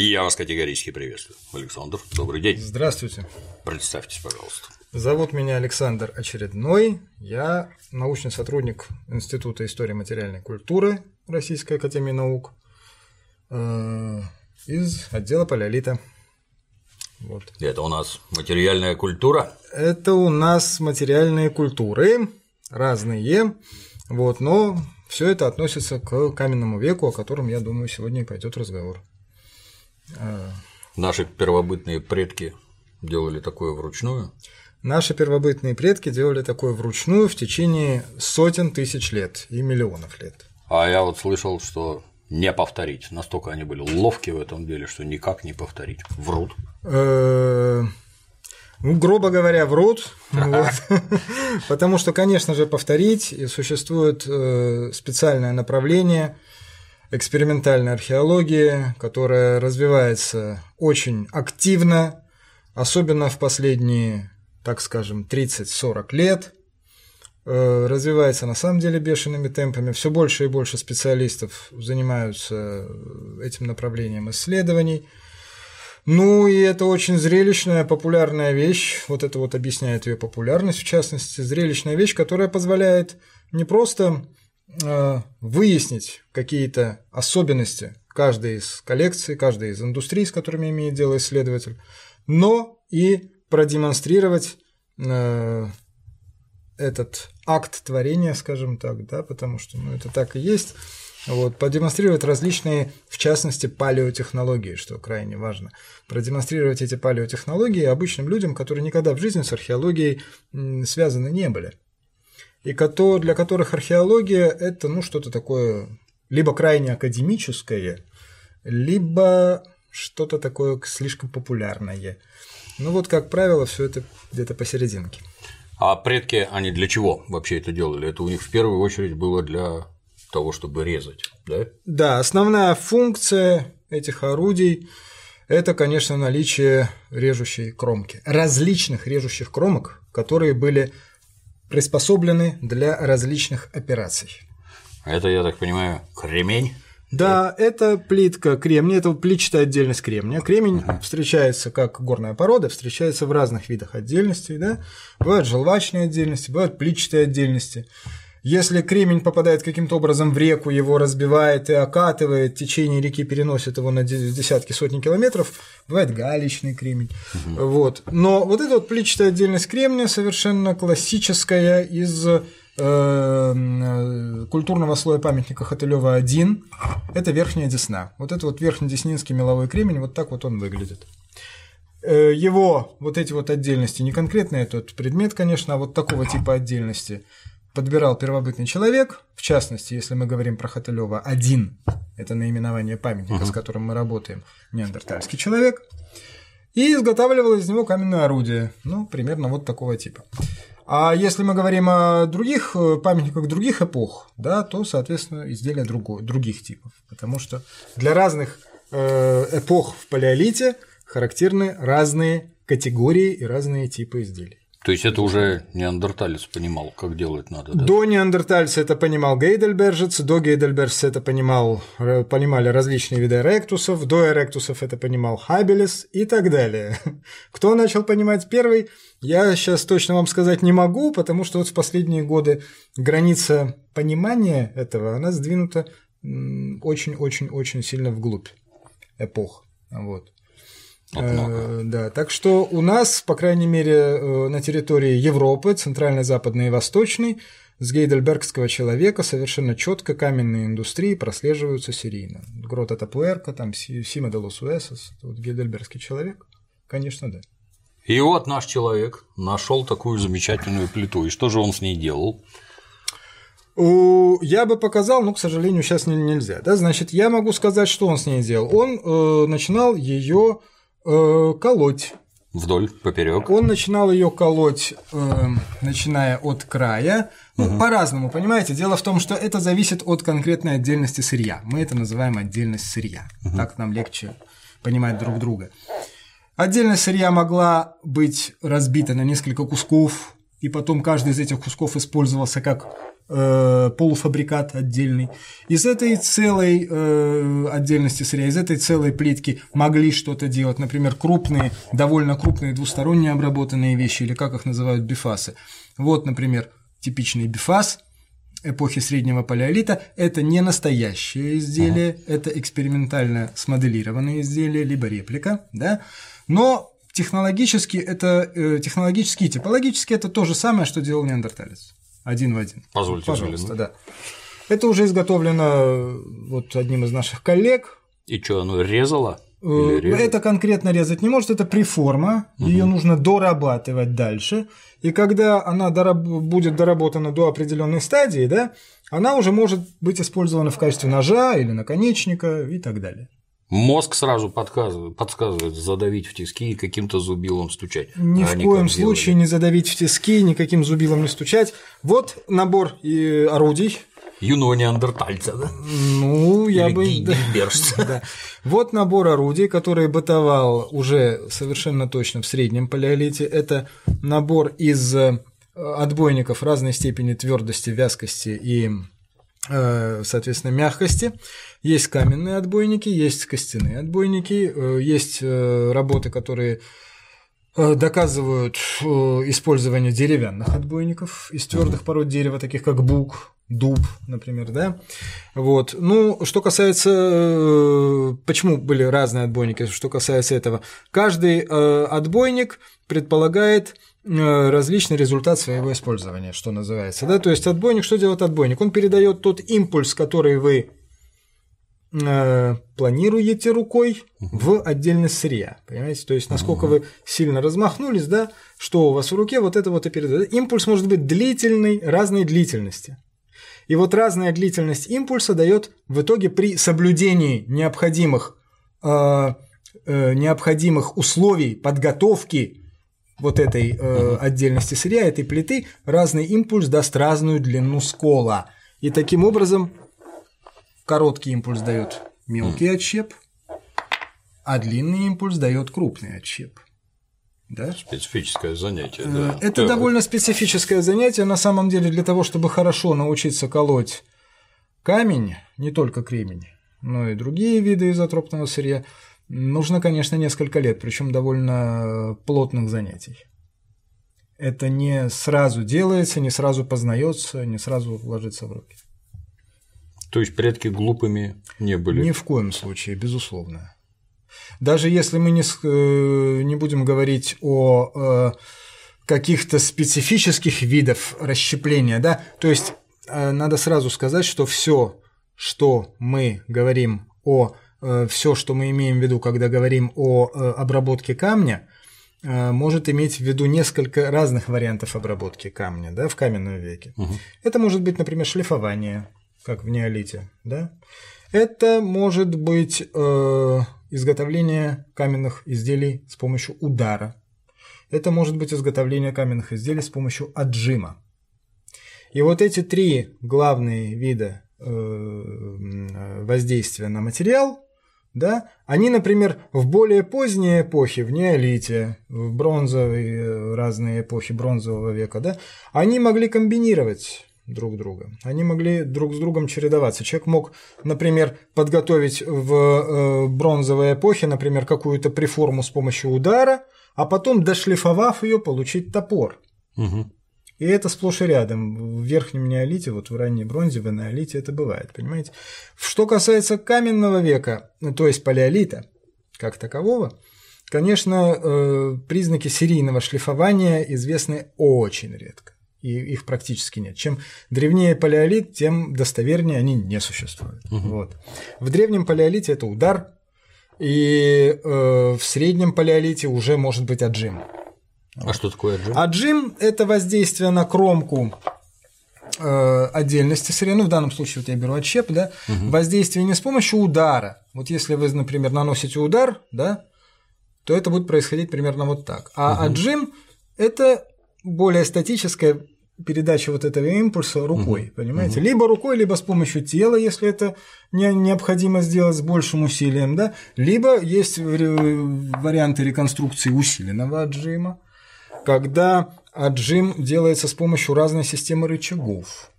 Я вас категорически приветствую. Александр, добрый день. Здравствуйте. Представьтесь, пожалуйста. Зовут меня Александр Очередной. Я научный сотрудник Института истории материальной культуры Российской Академии Наук э, из отдела палеолита. Вот. Это у нас материальная культура? Это у нас материальные культуры разные, вот, но все это относится к каменному веку, о котором, я думаю, сегодня и пойдет разговор. Наши первобытные предки делали такое вручную? Наши первобытные предки делали такое вручную в течение сотен тысяч лет и миллионов лет. А я вот слышал, что не повторить. Настолько они были ловки в этом деле, что никак не повторить. Врут. Э, ну, грубо говоря, врут, вот. потому что, конечно же, повторить существует э, специальное направление экспериментальной археологии, которая развивается очень активно, особенно в последние, так скажем, 30-40 лет, э, развивается на самом деле бешеными темпами. Все больше и больше специалистов занимаются этим направлением исследований. Ну и это очень зрелищная, популярная вещь, вот это вот объясняет ее популярность, в частности, зрелищная вещь, которая позволяет не просто э, выяснить какие-то особенности каждой из коллекций, каждой из индустрий, с которыми имеет дело исследователь, но и продемонстрировать э, этот акт творения, скажем так, да, потому что ну, это так и есть, вот, продемонстрировать различные, в частности, палеотехнологии, что крайне важно. Продемонстрировать эти палеотехнологии обычным людям, которые никогда в жизни с археологией связаны не были. И для которых археология – это ну, что-то такое либо крайне академическое, либо что-то такое слишком популярное. Ну вот, как правило, все это где-то посерединке. А предки, они для чего вообще это делали? Это у них в первую очередь было для того, чтобы резать, да? Да, основная функция этих орудий – это, конечно, наличие режущей кромки, различных режущих кромок, которые были приспособлены для различных операций. Это, я так понимаю, кремень? Да, это плитка кремния, это плитчатая отдельность кремния. Кремень uh-huh. встречается как горная порода, встречается в разных видах отдельностей, да. Бывают желвачные отдельности, бывают плитчатые отдельности. Если кремень попадает каким-то образом в реку, его разбивает и окатывает, течение реки переносит его на десятки, сотни километров, бывает галечный кремень. Угу. Вот. Но вот эта вот плитчатая отдельность кремния совершенно классическая из э, культурного слоя памятника Хотылева 1 это верхняя десна. Вот это вот верхнедеснинский меловой кремень, вот так вот он выглядит. Э, его вот эти вот отдельности, не конкретно этот предмет, конечно, а вот такого типа отдельности – подбирал первобытный человек, в частности, если мы говорим про Хотылева, один – это наименование памятника, uh-huh. с которым мы работаем, неандертальский человек, и изготавливал из него каменное орудие, ну, примерно вот такого типа. А если мы говорим о других э, памятниках других эпох, да, то, соответственно, изделия другой, других типов, потому что для разных э, эпох в палеолите характерны разные категории и разные типы изделий. То есть это уже неандерталец понимал, как делать надо. Да? До неандертальца это понимал Гейдельбержец, до Гейдельбержца это понимал, понимали различные виды эректусов, до эректусов это понимал Хабелес и так далее. Кто начал понимать первый, я сейчас точно вам сказать не могу, потому что вот в последние годы граница понимания этого, она сдвинута очень-очень-очень сильно вглубь эпох. Вот. Э, да, так что у нас, по крайней мере, э, на территории Европы, центральной, западной и восточной, с гейдельбергского человека совершенно четко каменные индустрии прослеживаются серийно. Грота Тапуэрка, там Сима де лос Уэсос, вот гейдельбергский человек, конечно, да. И вот наш человек нашел такую замечательную плиту. И что же он с ней делал? Я бы показал, но, к сожалению, сейчас нельзя. Да? Значит, я могу сказать, что он с ней делал. Он э, начинал ее э, колоть. Вдоль, поперек. Он начинал ее колоть, э, начиная от края. Ну, угу. по-разному, понимаете? Дело в том, что это зависит от конкретной отдельности сырья. Мы это называем отдельность сырья. Угу. Так нам легче понимать друг друга. Отдельность сырья могла быть разбита на несколько кусков, и потом каждый из этих кусков использовался как э, полуфабрикат отдельный. Из этой целой э, отдельности сырья, из этой целой плитки могли что-то делать, например, крупные, довольно крупные двусторонние обработанные вещи, или как их называют бифасы. Вот, например, типичный бифас эпохи среднего палеолита – это не настоящее изделие, ага. это экспериментально смоделированное изделие, либо реплика, да, но технологически это э, технологически и типологически это то же самое, что делал неандерталец. Один в один. Позвольте, пожалуйста, да. Это уже изготовлено э, вот одним из наших коллег. И что, оно резало? Э, это конкретно резать не может, это приформа, угу. ее нужно дорабатывать дальше. И когда она дораб... будет доработана до определенной стадии, да, она уже может быть использована в качестве ножа или наконечника и так далее. Мозг сразу подсказывает, подсказывает задавить в тиски и каким-то зубилом стучать. Ни а в коем случае делали. не задавить в тиски, никаким зубилом не стучать. Вот набор и орудий. Юного неандертальца, да? Ну, я Или бы. Да. да. Вот набор орудий, который бытовал уже совершенно точно в среднем палеолите. Это набор из э, отбойников разной степени твердости, вязкости и Э, соответственно, мягкости. Есть каменные отбойники, есть костяные отбойники, э, есть э, работы, которые доказывают использование деревянных отбойников из твердых пород дерева, таких как бук, дуб, например, да. Вот. Ну, что касается, почему были разные отбойники, что касается этого, каждый отбойник предполагает Э, различный результат своего использования, что называется. Да? То есть отбойник, что делает отбойник? Он передает тот импульс, который вы э, планируете рукой в отдельность сырья. Понимаете? То есть, насколько вы сильно размахнулись, да, что у вас в руке, вот это вот и передает. Импульс может быть длительный, разной длительности. И вот разная длительность импульса дает в итоге при соблюдении необходимых, э, э, необходимых условий подготовки вот этой э, отдельности сырья, этой плиты, разный импульс даст разную длину скола. И таким образом короткий импульс дает мелкий отщеп, а длинный импульс дает крупный отщеп. Да? Специфическое занятие, э, да. Это да. довольно специфическое занятие. На самом деле, для того, чтобы хорошо научиться колоть камень, не только кремень, но и другие виды изотропного сырья, Нужно, конечно, несколько лет, причем довольно плотных занятий. Это не сразу делается, не сразу познается, не сразу ложится в руки. То есть предки глупыми не были? Ни в коем случае, безусловно. Даже если мы не, э, не будем говорить о э, каких-то специфических видов расщепления, да, то есть э, надо сразу сказать, что все, что мы говорим о все, что мы имеем в виду, когда говорим о обработке камня, может иметь в виду несколько разных вариантов обработки камня да, в каменном веке. Угу. Это может быть, например, шлифование, как в неолите. Да? Это может быть э, изготовление каменных изделий с помощью удара. Это может быть изготовление каменных изделий с помощью отжима. И вот эти три главные вида воздействия на материал да, они, например, в более поздние эпохи, в неолите, в бронзовые э, разные эпохи бронзового века, да, они могли комбинировать друг друга. Они могли друг с другом чередоваться. Человек мог, например, подготовить в э, бронзовой эпохе, например, какую-то приформу с помощью удара, а потом, дошлифовав ее, получить топор. Угу. И это сплошь и рядом. В верхнем неолите, вот в ранней бронзе, в неолите это бывает, понимаете? Что касается каменного века, то есть палеолита, как такового, конечно, э, признаки серийного шлифования известны очень редко. И их практически нет. Чем древнее палеолит, тем достовернее они не существуют. Угу. Вот. В древнем палеолите это удар, и э, в среднем палеолите уже может быть отжим. А что такое отжим? Отжим – это воздействие на кромку э, отдельности сырья, ну в данном случае вот я беру отщеп, да, угу. воздействие не с помощью удара. Вот если вы, например, наносите удар, да, то это будет происходить примерно вот так. А угу. отжим – это более статическая передача вот этого импульса рукой, угу. понимаете? Угу. Либо рукой, либо с помощью тела, если это не, необходимо сделать с большим усилием, да, либо есть варианты реконструкции усиленного отжима когда отжим делается с помощью разной системы рычагов.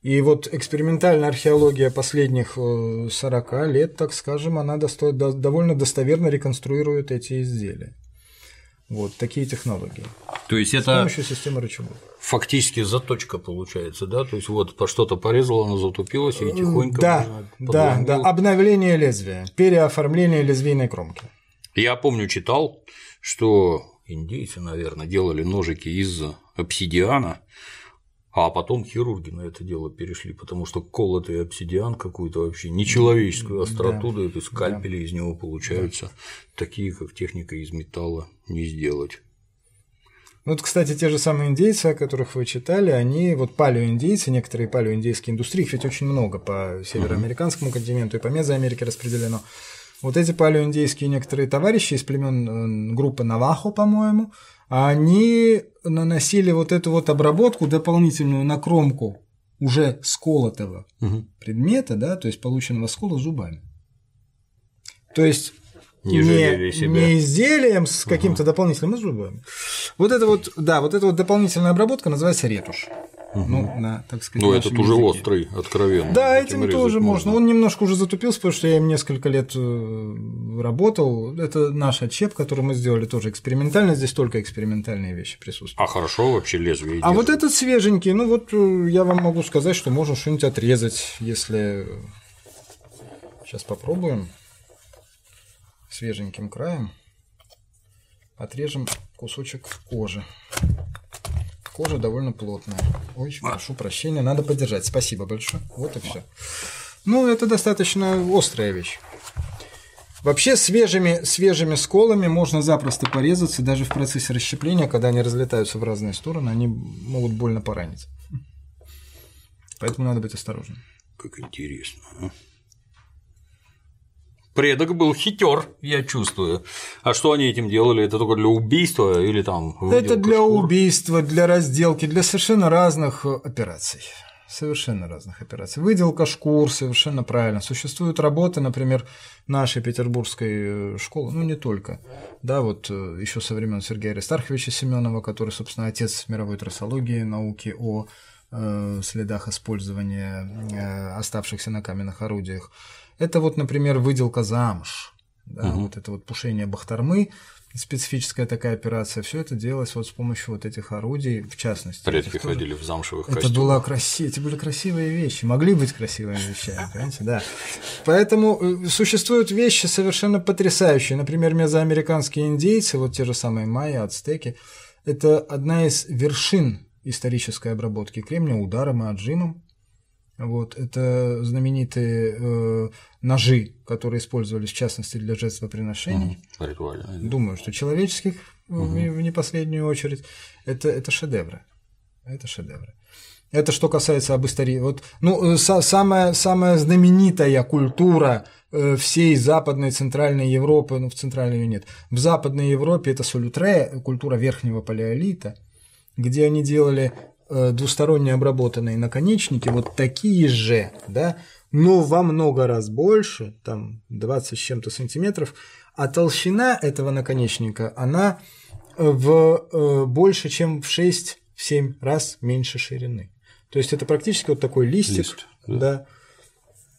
И вот экспериментальная археология последних 40 э, лет, так скажем, она досто... довольно достоверно реконструирует эти изделия. Вот такие технологии. То есть это с помощью системы рычагов. Фактически заточка получается, да? То есть вот по что-то порезало, оно затупилось и тихонько. Да, да, да. Обновление лезвия, переоформление лезвийной кромки. Я помню, читал, что индейцы, наверное, делали ножики из обсидиана, а потом хирурги на это дело перешли, потому что колотый обсидиан какую-то вообще нечеловеческую остроту, да, то есть скальпели да. из него получаются, да. такие, как техника из металла, не сделать. Ну, вот, кстати, те же самые индейцы, о которых вы читали, они, вот палеоиндейцы, некоторые палеоиндейские индустрии, их ведь очень много по североамериканскому континенту и по Мезоамерике распределено. Вот эти палеоиндейские некоторые товарищи из племен э, группы Навахо, по-моему, они наносили вот эту вот обработку дополнительную на кромку уже сколотого угу. предмета, да, то есть полученного скола зубами. То есть не, не, не изделием с каким-то угу. дополнительным, а зубами. Вот это вот, да, вот эта вот дополнительная обработка называется ретушь. Угу. Ну, на, так сказать, ну, этот уже острый, откровенно. Да, этим, этим тоже можно. можно. Он немножко уже затупился, потому что я им несколько лет э, работал. Это наш отчеп, который мы сделали тоже экспериментально. Здесь только экспериментальные вещи присутствуют. А хорошо вообще лезвие. А держит. вот этот свеженький, ну вот э, я вам могу сказать, что можно что-нибудь отрезать, если. Сейчас попробуем свеженьким краем отрежем кусочек кожи. Кожа довольно плотная. Ой, прошу прощения, надо подержать. Спасибо большое. Вот и все. Ну, это достаточно острая вещь. Вообще свежими, свежими сколами можно запросто порезаться, даже в процессе расщепления, когда они разлетаются в разные стороны, они могут больно поранить. Поэтому надо быть осторожным. Как интересно. А? Предок был хитер, я чувствую. А что они этим делали? Это только для убийства или там? Это для шкур? убийства, для разделки, для совершенно разных операций. Совершенно разных операций. Выделка шкур, совершенно правильно. Существуют работы, например, нашей петербургской э, школы, ну не только, да, вот э, еще со времен Сергея Аристарховича Семенова, который, собственно, отец мировой трассологии, науки о э, следах использования оставшихся на каменных орудиях. Это вот, например, выделка замуж, да, угу. вот это вот пушение бахтармы, специфическая такая операция, все это делалось вот с помощью вот этих орудий, в частности. Предки ходили в замшевых это костюмах. Была краси... Это были красивые вещи, могли быть красивыми вещами, понимаете, да. Поэтому э, существуют вещи совершенно потрясающие. Например, мезоамериканские индейцы, вот те же самые майя, ацтеки, это одна из вершин исторической обработки кремния ударом и отжимом. Вот, это знаменитые э, ножи, которые использовались в частности для жертвоприношений. Угу, ритуально. Думаю, что человеческих угу. в, в не последнюю очередь. Это, это шедевры. Это шедевры. Это что касается об истории. Вот, ну, э, са самая, самая знаменитая культура э, всей Западной Центральной Европы, ну, в Центральной ее нет, в Западной Европе это солютре, культура Верхнего Палеолита, где они делали двусторонне обработанные наконечники, вот такие же, да, но во много раз больше, там 20 с чем-то сантиметров, а толщина этого наконечника, она в э, больше, чем в 6-7 раз меньше ширины. То есть это практически вот такой листик, Лист, да. да.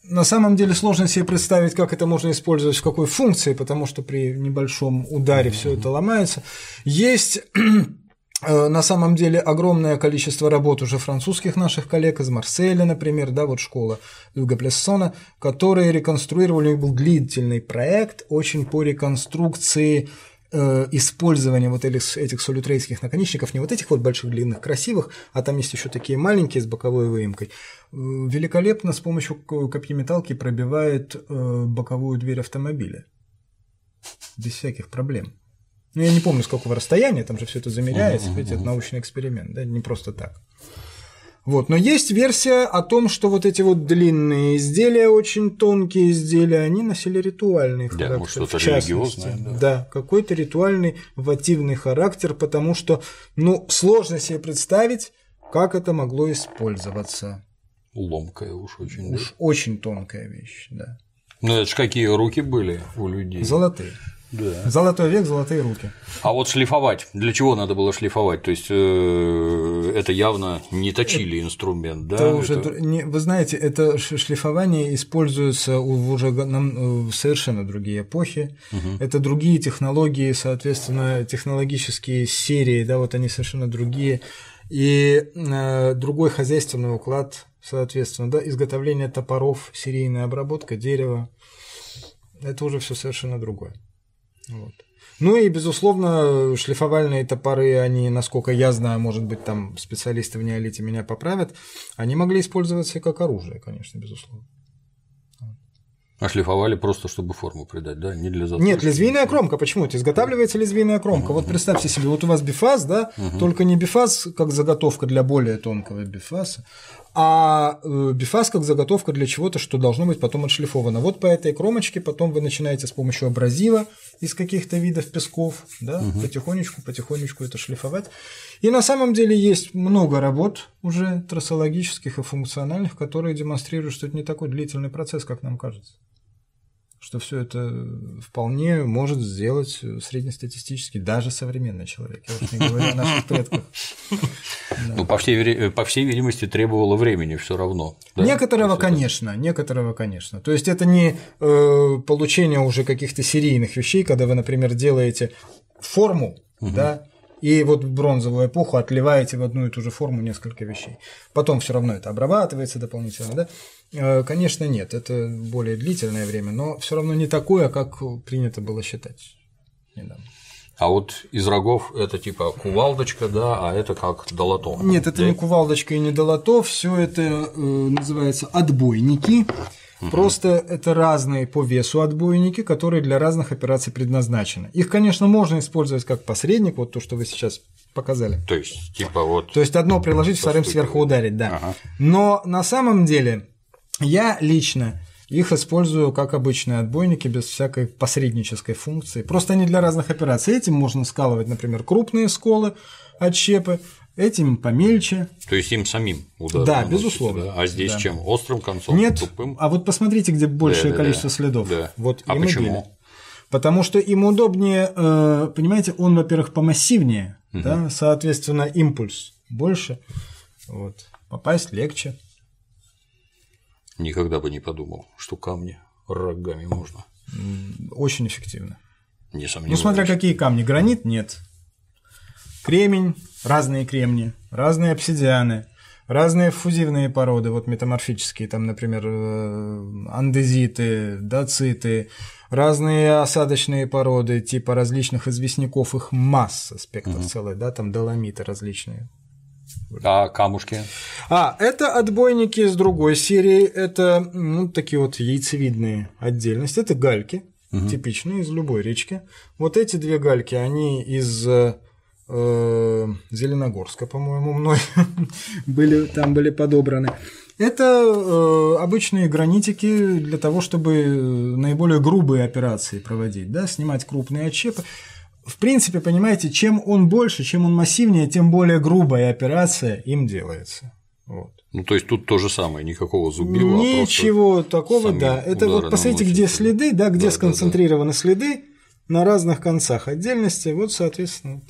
На самом деле сложно себе представить, как это можно использовать в какой функции, потому что при небольшом ударе mm-hmm. все это ломается. Есть Э, на самом деле огромное количество работ уже французских наших коллег из Марселя, например, да, вот школа Юга Плессона, которые реконструировали, у них был длительный проект очень по реконструкции э, использования вот этих, этих солютрейских наконечников, не вот этих вот больших длинных красивых, а там есть еще такие маленькие с боковой выемкой. Э, великолепно с помощью копьеметалки пробивает боковую дверь автомобиля без всяких проблем. Ну, я не помню, с какого расстояния, там же все это замеряется, ведь это научный эксперимент, да, не просто так. Вот. Но есть версия о том, что вот эти вот длинные изделия, очень тонкие изделия, они носили ритуальный да, характер. Может, что-то религиозное. Да, да какой-то ритуальный вативный характер, потому что, ну, сложно себе представить, как это могло использоваться. Ломкая уж очень. Уж да? очень тонкая вещь, да. Ну, это же какие руки были у людей. Золотые. Да. Золотой век, золотые руки. А вот шлифовать, для чего надо было шлифовать? То есть э, это явно не точили инструмент, да? Это уже, Это- не- вы знаете, это шлифование используется уже нам, э, в совершенно другие эпохи. Это другие технологии, соответственно, технологические серии, да, вот они совершенно другие. И э, другой хозяйственный уклад, соответственно, да, изготовление топоров, серийная обработка дерева. Это уже все совершенно другое. Вот. Ну и, безусловно, шлифовальные топоры, они, насколько я знаю, может быть, там специалисты в неолите меня поправят, они могли использоваться и как оружие, конечно, безусловно. А шлифовали просто, чтобы форму придать, да? Не для заточки. Нет, лезвийная кромка, почему? Это изготавливается лезвийная кромка. Вот представьте себе, вот у вас бифаз, да, только не бифаз как заготовка для более тонкого бифаса, а э, бифаз как заготовка для чего-то, что должно быть потом отшлифовано. Вот по этой кромочке потом вы начинаете с помощью абразива из каких-то видов песков, да, потихонечку, потихонечку это шлифовать. И на самом деле есть много работ уже трассологических и функциональных, которые демонстрируют, что это не такой длительный процесс, как нам кажется что все это вполне может сделать среднестатистический, даже современный человек. Я уж не говорю о наших предках. Ну, по всей, вери- по всей видимости, требовало времени все равно. да? Некоторого, это- конечно, некоторого, конечно. То есть это не э, получение уже каких-то серийных вещей, когда вы, например, делаете форму, да, и вот в бронзовую эпоху отливаете в одну и ту же форму несколько вещей. Потом все равно это обрабатывается дополнительно, да. Э, Конечно, нет, это более длительное время, но все равно не такое, как принято было считать недавно. А вот из рогов это типа кувалдочка, да, а это как долотом. Нет, это Да? не кувалдочка и не долото, все это э, называется отбойники. Просто это разные по весу отбойники, которые для разных операций предназначены. Их, конечно, можно использовать как посредник, вот то, что вы сейчас показали. То есть, типа вот. То есть одно приложить, вторым сверху ударить, да. Ага. Но на самом деле я лично их использую как обычные отбойники, без всякой посреднической функции. Просто они для разных операций. Этим можно скалывать, например, крупные сколы, отщепы, этим помельче. То есть им самим удар. Да, безусловно. да? А здесь Да. чем? Острым концом? Нет, Тупым? а вот посмотрите, где большее Да-да-да. количество следов. Да. Вот А почему? били. Потому что им удобнее, э, понимаете, он, во-первых, помассивнее, да, соответственно, импульс больше, вот, попасть легче. Никогда бы не подумал, что камни рогами можно. Очень эффективно. Не Ну, смотря какие камни. Гранит нет. Кремень, разные кремни, разные обсидианы, разные фузивные породы, вот метаморфические, там, например, э, андезиты, дациты, разные осадочные породы, типа различных известняков, их масса, спектр целый, да, там доломиты различные. А камушки? А, это отбойники с другой серии, это ну, такие вот яйцевидные отдельности, это гальки, типичные из любой речки. Вот эти две гальки, они из э, Зеленогорска, по-моему, мной были, там были подобраны. Это э, обычные гранитики для того, чтобы наиболее грубые операции проводить, да, снимать крупные отщепы. В принципе, понимаете, чем он больше, чем он массивнее, тем более грубая операция им делается. Вот. Ну, то есть тут то же самое, никакого зубила. а Ничего такого, самим да. Это вот посмотрите, где да. следы, да, где Да, да, да. сконцентрированы следы на разных концах отдельности. Вот, соответственно. вот.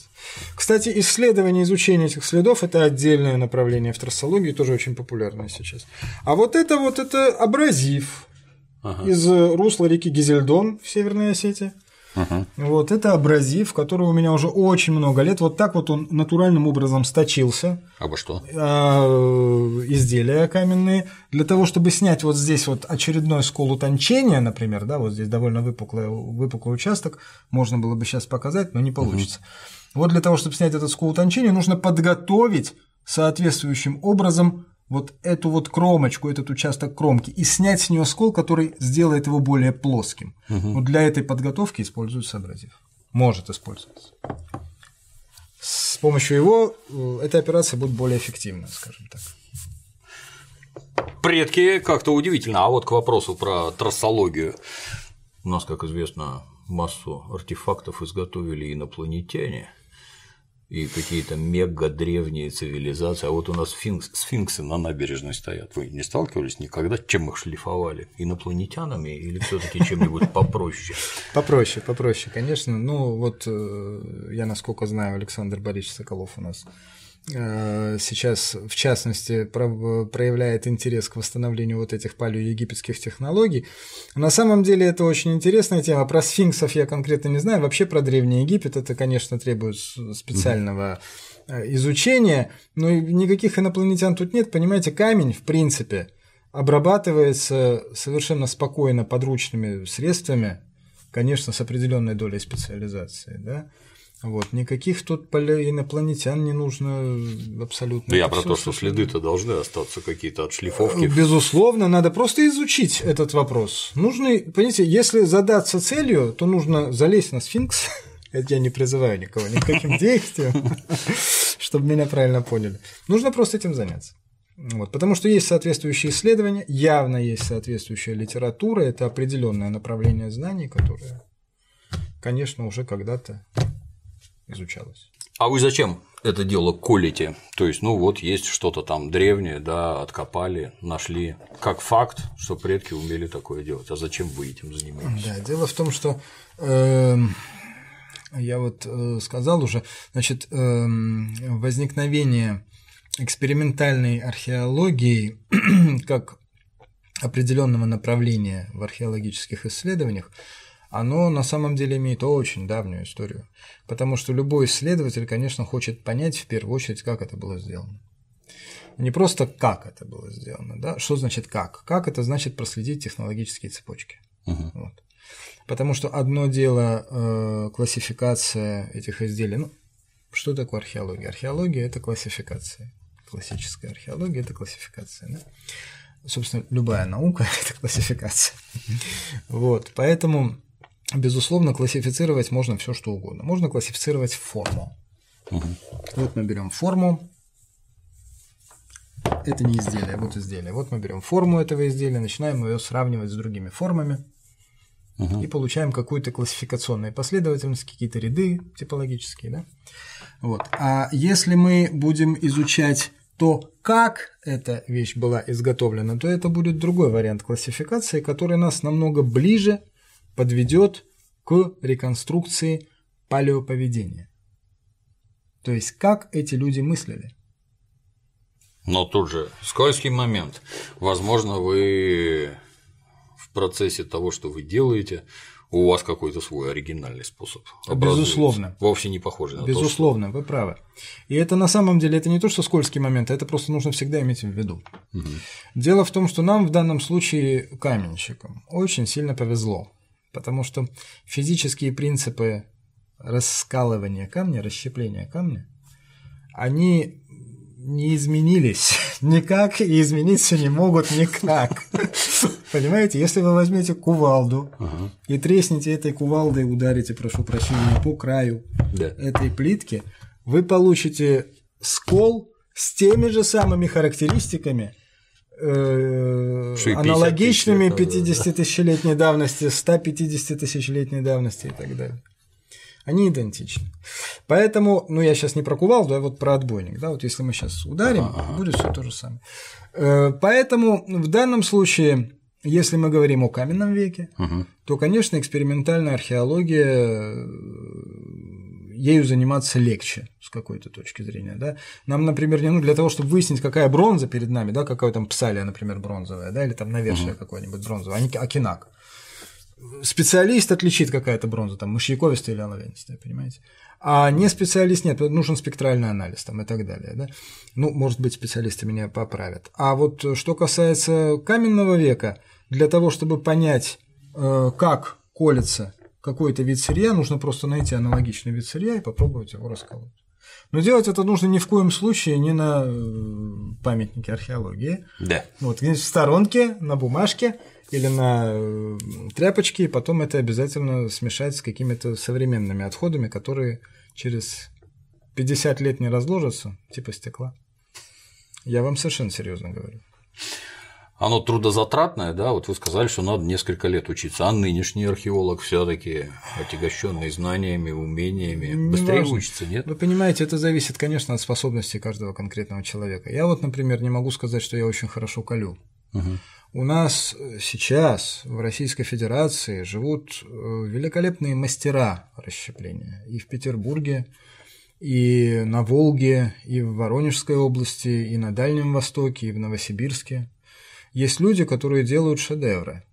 Кстати, исследование, изучение этих следов – это отдельное направление в трассологии, тоже очень популярное сейчас. А вот это вот это абразив Ага. из русла реки Гизельдон в Северной Осетии. Ага. Вот это абразив, который у меня уже очень много лет. Вот так вот он натуральным образом сточился Обо что? э, изделия каменные для того, чтобы снять вот здесь вот очередной скол утончения, например, да, вот здесь довольно выпуклый, выпуклый участок, можно было бы сейчас показать, но не получится. Вот для того, чтобы снять этот скол утончения, нужно подготовить соответствующим образом вот эту вот кромочку, этот участок кромки, и снять с нее скол, который сделает его более плоским. Вот для этой подготовки используется абразив. Может использоваться. С помощью его э, эта операция будет более эффективна, скажем так. Предки как-то удивительно. А вот к вопросу про трассологию. У нас, как известно, массу артефактов изготовили инопланетяне. И какие-то мега древние цивилизации. А вот у нас сфинкс, сфинксы на набережной стоят. Вы не сталкивались никогда? Чем их шлифовали? Инопланетянами или все таки чем-нибудь попроще? Попроще, попроще, конечно. Ну, вот э, я, насколько знаю, Александр Борисович Соколов у нас сейчас, в частности, проявляет интерес к восстановлению вот этих палеоегипетских технологий. На самом деле это очень интересная тема. Про сфинксов я конкретно не знаю. Вообще про Древний Египет это, конечно, требует специального э, изучения, но никаких инопланетян тут нет. Понимаете, камень, в принципе, обрабатывается совершенно спокойно подручными средствами, конечно, с определенной долей специализации, да, вот, никаких тут инопланетян не нужно абсолютно. Да я про то, что следы-то должны остаться какие-то отшлифовки. Безусловно, надо просто изучить этот вопрос. Нужно, понимаете, если задаться целью, то нужно залезть на сфинкс. Это я не призываю никого ни к каким действиям, чтобы меня правильно поняли. Нужно просто этим заняться. Вот, потому что есть соответствующие исследования, явно есть соответствующая литература, это определенное направление знаний, которое, конечно, уже когда-то изучалось. А вы зачем это дело колите? То есть, ну вот есть что-то там древнее, да, откопали, нашли, как факт, что предки умели такое делать. А зачем вы этим занимаетесь? Да, дело в том, что э, я вот э, сказал уже, значит, э, возникновение экспериментальной археологии как определенного направления в археологических исследованиях оно на самом деле имеет очень давнюю историю. Потому что любой исследователь, конечно, хочет понять в первую очередь, как это было сделано. Не просто как это было сделано, да? Что значит как? Как это значит проследить технологические цепочки. Угу. Вот. Потому что одно дело э, классификация этих изделий. Ну, что такое археология? Археология это классификация. Классическая археология это классификация. Да? Собственно, любая наука это классификация. Вот. Поэтому Безусловно, классифицировать можно все что угодно. Можно классифицировать форму. Угу. Вот мы берем форму. Это не изделие, вот изделие. Вот мы берем форму этого изделия, начинаем ее сравнивать с другими формами угу. и получаем какую-то классификационную последовательность, какие-то ряды типологические. Да? Вот. А если мы будем изучать то, как эта вещь была изготовлена, то это будет другой вариант классификации, который нас намного ближе подведет к реконструкции палеоповедения. То есть, как эти люди мыслили. Но тут же скользкий момент. Возможно, вы в процессе того, что вы делаете, у вас какой-то свой оригинальный способ. Безусловно. Вовсе не похожий на Безусловно, то, что... вы правы. И это на самом деле это не то, что скользкий момент, это просто нужно всегда иметь в виду. Угу. Дело в том, что нам в данном случае каменщикам очень сильно повезло потому что физические принципы раскалывания камня, расщепления камня, они не изменились никак и измениться не могут никак. Понимаете, если вы возьмете кувалду ага. и треснете этой кувалдой, ударите, прошу прощения, по краю да. этой плитки, вы получите скол с теми же самыми характеристиками, э, аналогичными 50-тысячелетней давности, 150-тысячелетней давности и так далее. Они идентичны. Поэтому, ну я сейчас не про кувалду, а вот про отбойник. Да, вот если мы сейчас ударим, ага. будет все то же самое. Э, поэтому в данном случае, если мы говорим о каменном веке, ага. то, конечно, экспериментальная археология ею заниматься легче с какой-то точки зрения. Да? Нам, например, не ну, для того, чтобы выяснить, какая бронза перед нами, да, какая там псалия, например, бронзовая, да, или там навершие uh-huh. какое-нибудь бронзовое, а не акинак. Специалист отличит какая-то бронза, там, мышьяковистая или оловянистая, понимаете? А не специалист нет, нужен спектральный анализ там, и так далее. Да? Ну, может быть, специалисты меня поправят. А вот что касается каменного века, для того, чтобы понять, э, как колется какой-то вид сырья, нужно просто найти аналогичный вид сырья и попробовать его расколоть. Но делать это нужно ни в коем случае не на э, памятнике археологии. Да. Вот в сторонке, на бумажке или на э, тряпочке, и потом это обязательно смешать с какими-то современными отходами, которые через 50 лет не разложатся, типа стекла. Я вам совершенно серьезно говорю. Оно трудозатратное, да, вот вы сказали, что надо несколько лет учиться, а нынешний археолог все таки отягощенный знаниями, умениями, Не быстрее важно. учится, нет? Вы понимаете, это зависит, конечно, от способностей каждого конкретного человека. Я вот, например, не могу сказать, что я очень хорошо колю. Мгм. У нас сейчас в Российской Федерации живут э, великолепные мастера расщепления. И в Петербурге, и на Волге, и в Воронежской области, и на Дальнем Востоке, и в Новосибирске. Есть люди, которые делают шедевры.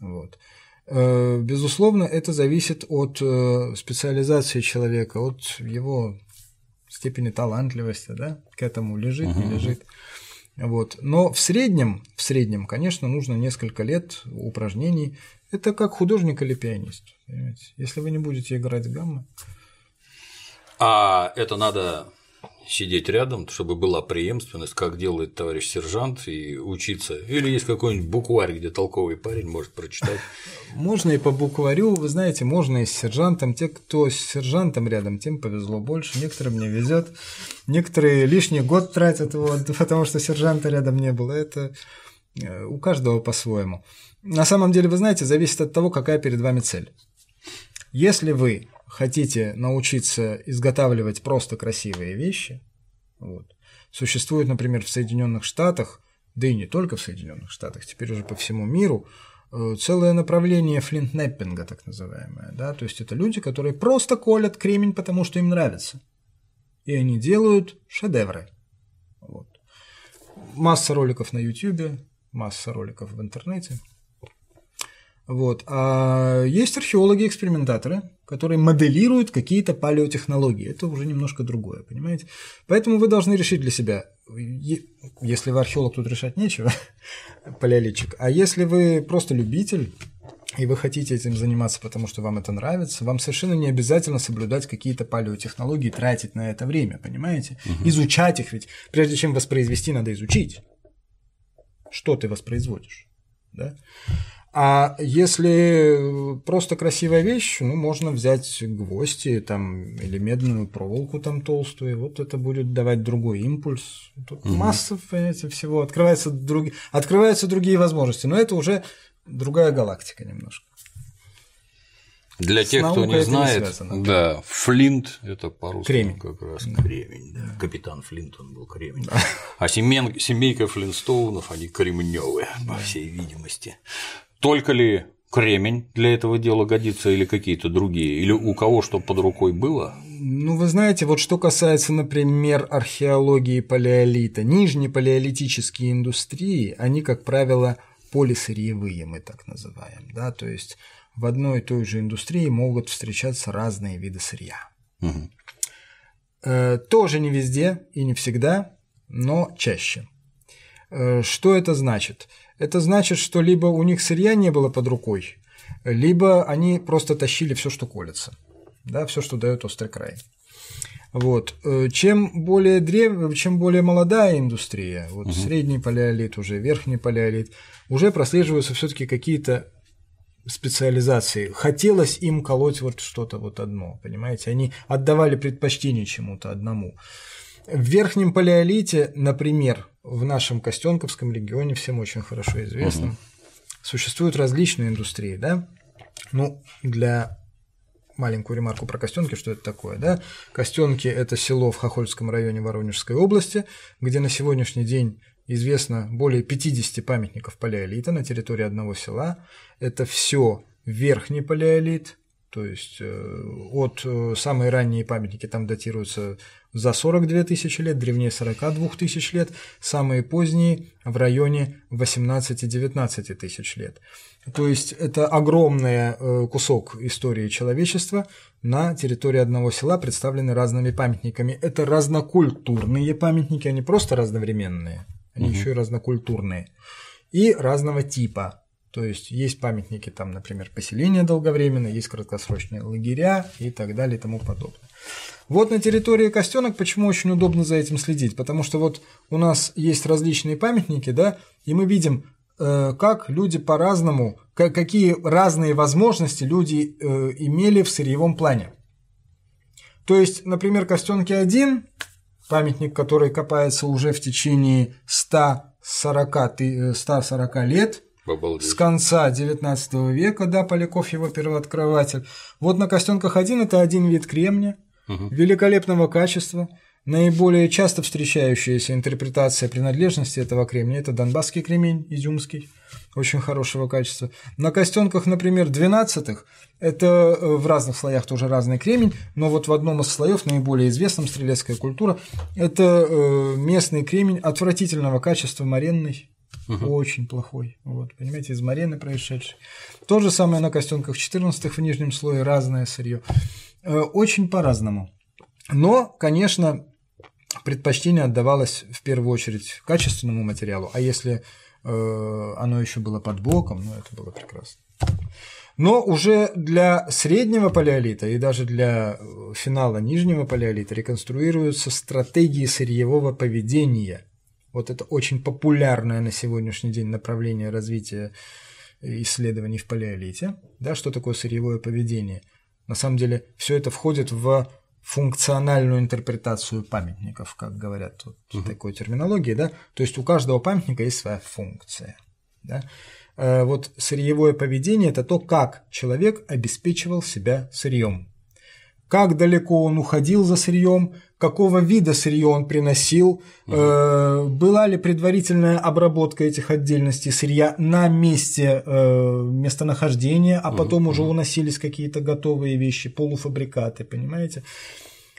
Вот. Э, Безусловно, это зависит от э, специализации человека, от его степени талантливости, да, к этому лежит, не Мгм. лежит. Вот. Но в среднем, в среднем, конечно, нужно несколько лет упражнений. Это как художник или пианист. Понимаете? Если вы не будете играть гаммы, А это надо сидеть рядом, чтобы была преемственность, как делает товарищ сержант, и учиться. Или есть какой-нибудь букварь, где толковый парень может прочитать. можно и по букварю, вы знаете, можно и с сержантом. Те, кто с сержантом рядом, тем повезло больше. Некоторым не везет. Некоторые лишний год тратят, вот, потому что сержанта рядом не было. Это э, у каждого по-своему. На самом деле, вы знаете, зависит от того, какая перед вами цель. Если вы хотите научиться изготавливать просто красивые вещи, вот, существует, например, в Соединенных Штатах, да и не только в Соединенных Штатах, теперь уже по всему миру, э, целое направление флинтнеппинга, так называемое. Да? То есть это люди, которые просто колят кремень, потому что им нравится. И они делают шедевры. Вот. Масса роликов на YouTube, масса роликов в интернете. Вот. А есть археологи-экспериментаторы, которые моделируют какие-то палеотехнологии. Это уже немножко другое, понимаете? Поэтому вы должны решить для себя, если вы археолог, тут решать нечего, палеолитчик, а если вы просто любитель, и вы хотите этим заниматься, потому что вам это нравится, вам совершенно не обязательно соблюдать какие-то палеотехнологии, тратить на это время, понимаете? Изучать их ведь. Прежде чем воспроизвести, надо изучить. Что ты воспроизводишь? Да? А если просто красивая вещь, ну, можно взять гвозди там, или медную проволоку там толстую, вот это будет давать другой импульс. Тут масса, понимаете, всего. Открываются, друг... Открываются другие возможности, но это уже другая галактика немножко. Для С тех, кто не не знает, связано. да, флинт – это по-русски Кремень. как раз кремень. да. Капитан Флинт, он был кремень. А семен- семейка Флинстоунов, они кремневые, по всей видимости. Только ли кремень для этого дела годится или какие-то другие? Или у кого что под рукой было? Ну, вы знаете, вот что касается, например, археологии палеолита, нижнепалеолитические индустрии, они, как правило, полисырьевые, мы так называем, да, то есть в одной и той же индустрии могут встречаться разные виды сырья. Мгм. Э, Тоже не везде и не всегда, но чаще. Э, Что это значит? Это значит, что либо у них сырья не было под рукой, либо они просто тащили все, что колется, да, все, что дает острый край. Вот. Э, Чем более древ... чем более молодая индустрия, вот средний палеолит уже, верхний палеолит, уже прослеживаются все-таки какие-то специализации. Хотелось им колоть вот что-то вот одно, понимаете? Они отдавали предпочтение чему-то одному. В верхнем палеолите, например, в нашем Костенковском регионе, всем очень хорошо известно, существуют различные индустрии, да? Ну, для маленькую ремарку про Костенки, что это такое, да? Костенки – это село в Хохольском районе Воронежской области, где на сегодняшний день известно более 50 памятников палеолита на территории одного села. Это все верхний палеолит, то есть э, от э, самые ранние памятники там датируются за 42 тысячи лет, древнее 42 тысяч лет, самые поздние в районе 18-19 тысяч лет. То есть это огромный э, кусок истории человечества на территории одного села, представлены разными памятниками. Это разнокультурные памятники, они просто разновременные, они еще и разнокультурные. И разного типа. То есть есть памятники, там, например, поселения долговременные, есть краткосрочные лагеря и так далее и тому подобное. Вот на территории Костенок почему очень удобно за этим следить, потому что вот у нас есть различные памятники, да, и мы видим, э, как люди по-разному, ка- какие разные возможности люди э, имели в сырьевом плане. То есть, например, Костенки 1, памятник, который копается уже в течение 100 40, 140 лет, Обалдеть. с конца 19 века, да, Поляков его первооткрыватель. Вот на костенках один это один вид кремния, Мгм. великолепного качества. Наиболее часто встречающаяся интерпретация принадлежности этого кремния – это донбасский кремень, изюмский, очень хорошего качества. На костенках, например, 12 это э, в разных слоях тоже разный кремень, но вот в одном из слоев, наиболее известном стрелецкая культура, это э, местный кремень отвратительного качества, моренный, очень плохой. Вот, понимаете, из марены происшедший. То же самое на костенках 14 в нижнем слое, разное сырье. Э, Очень по-разному. Но, конечно, предпочтение отдавалось в первую очередь качественному материалу, а если э, оно еще было под боком, ну это было прекрасно. Но уже для среднего палеолита и даже для э, финала нижнего палеолита реконструируются стратегии сырьевого поведения. Вот это очень популярное на сегодняшний день направление развития исследований в палеолите. Да, что такое сырьевое поведение? На самом деле все это входит в функциональную интерпретацию памятников, как говорят вот в такой терминологии, да, то есть у каждого памятника есть своя функция. Да? Э, Вот сырьевое поведение – это то, как человек обеспечивал себя сырьем. Как далеко он уходил за сырьем, какого вида сырье он приносил, э, была ли предварительная обработка этих отдельностей сырья на месте э, местонахождения, а потом уже уносились какие-то готовые вещи, полуфабрикаты, понимаете?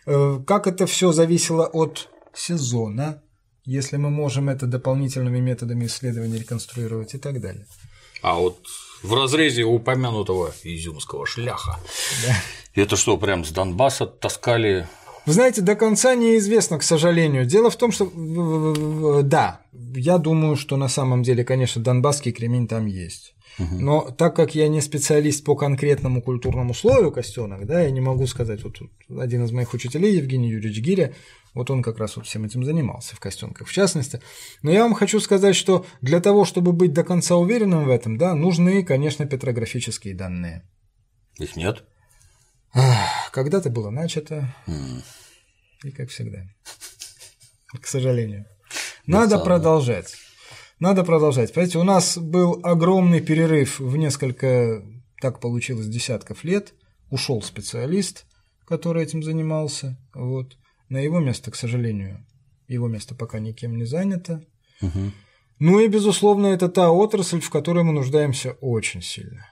Э, Как это все зависело от сезона, если мы можем это дополнительными методами исследования реконструировать и так далее. А вот в разрезе упомянутого изюмского шляха. Это что, прям с Донбасса таскали? Вы знаете, до конца неизвестно, к сожалению. Дело в том, что да, я думаю, что на самом деле, конечно, донбасский кремень там есть. Но так как я не специалист по конкретному культурному слою костенок, да, я не могу сказать, вот один из моих учителей, Евгений Юрьевич Гиря, вот он как раз вот всем этим занимался в костенках в частности. Но я вам хочу сказать, что для того, чтобы быть до конца уверенным в этом, да, нужны, конечно, петрографические данные. Их нет. Когда-то было начато, и как всегда. К сожалению. Надо Досадно. продолжать. Надо продолжать. Понимаете, у нас был огромный перерыв в несколько, так получилось, десятков лет. Ушел специалист, который этим занимался. Вот. На его место, к сожалению, его место пока никем не занято. Ну и, безусловно, это та отрасль, в которой мы нуждаемся очень сильно.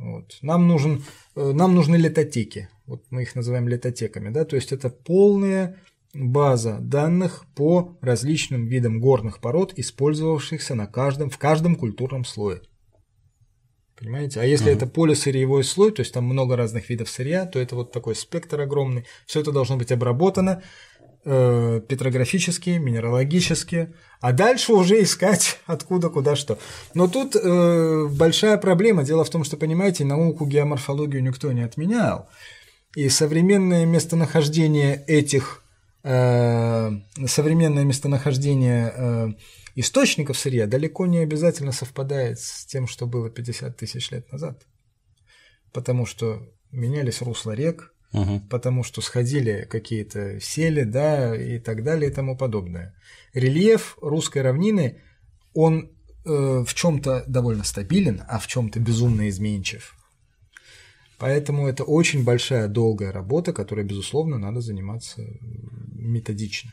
Вот. Нам, нужен, э, нам нужны летотеки. Вот мы их называем летотеками. Да? То есть это полная база данных по различным видам горных пород, использовавшихся на каждом, в каждом культурном слое. Понимаете? А если это полисырьевой слой, то есть там много разных видов сырья, то это вот такой спектр огромный. Все это должно быть обработано э, петрографически, минералогически, а дальше уже искать откуда, куда, что. Но тут э, большая проблема. Дело в том, что, понимаете, науку геоморфологию никто не отменял. И современное местонахождение этих, э, современное местонахождение э, источников сырья далеко не обязательно совпадает с тем, что было 50 тысяч лет назад. Потому что менялись русла рек, Мгм. потому что сходили какие-то сели, да, и так далее и тому подобное. Рельеф русской равнины, он э, в чем-то довольно стабилен, а в чем-то безумно изменчив. Поэтому это очень большая, долгая работа, которой, безусловно, надо заниматься методично.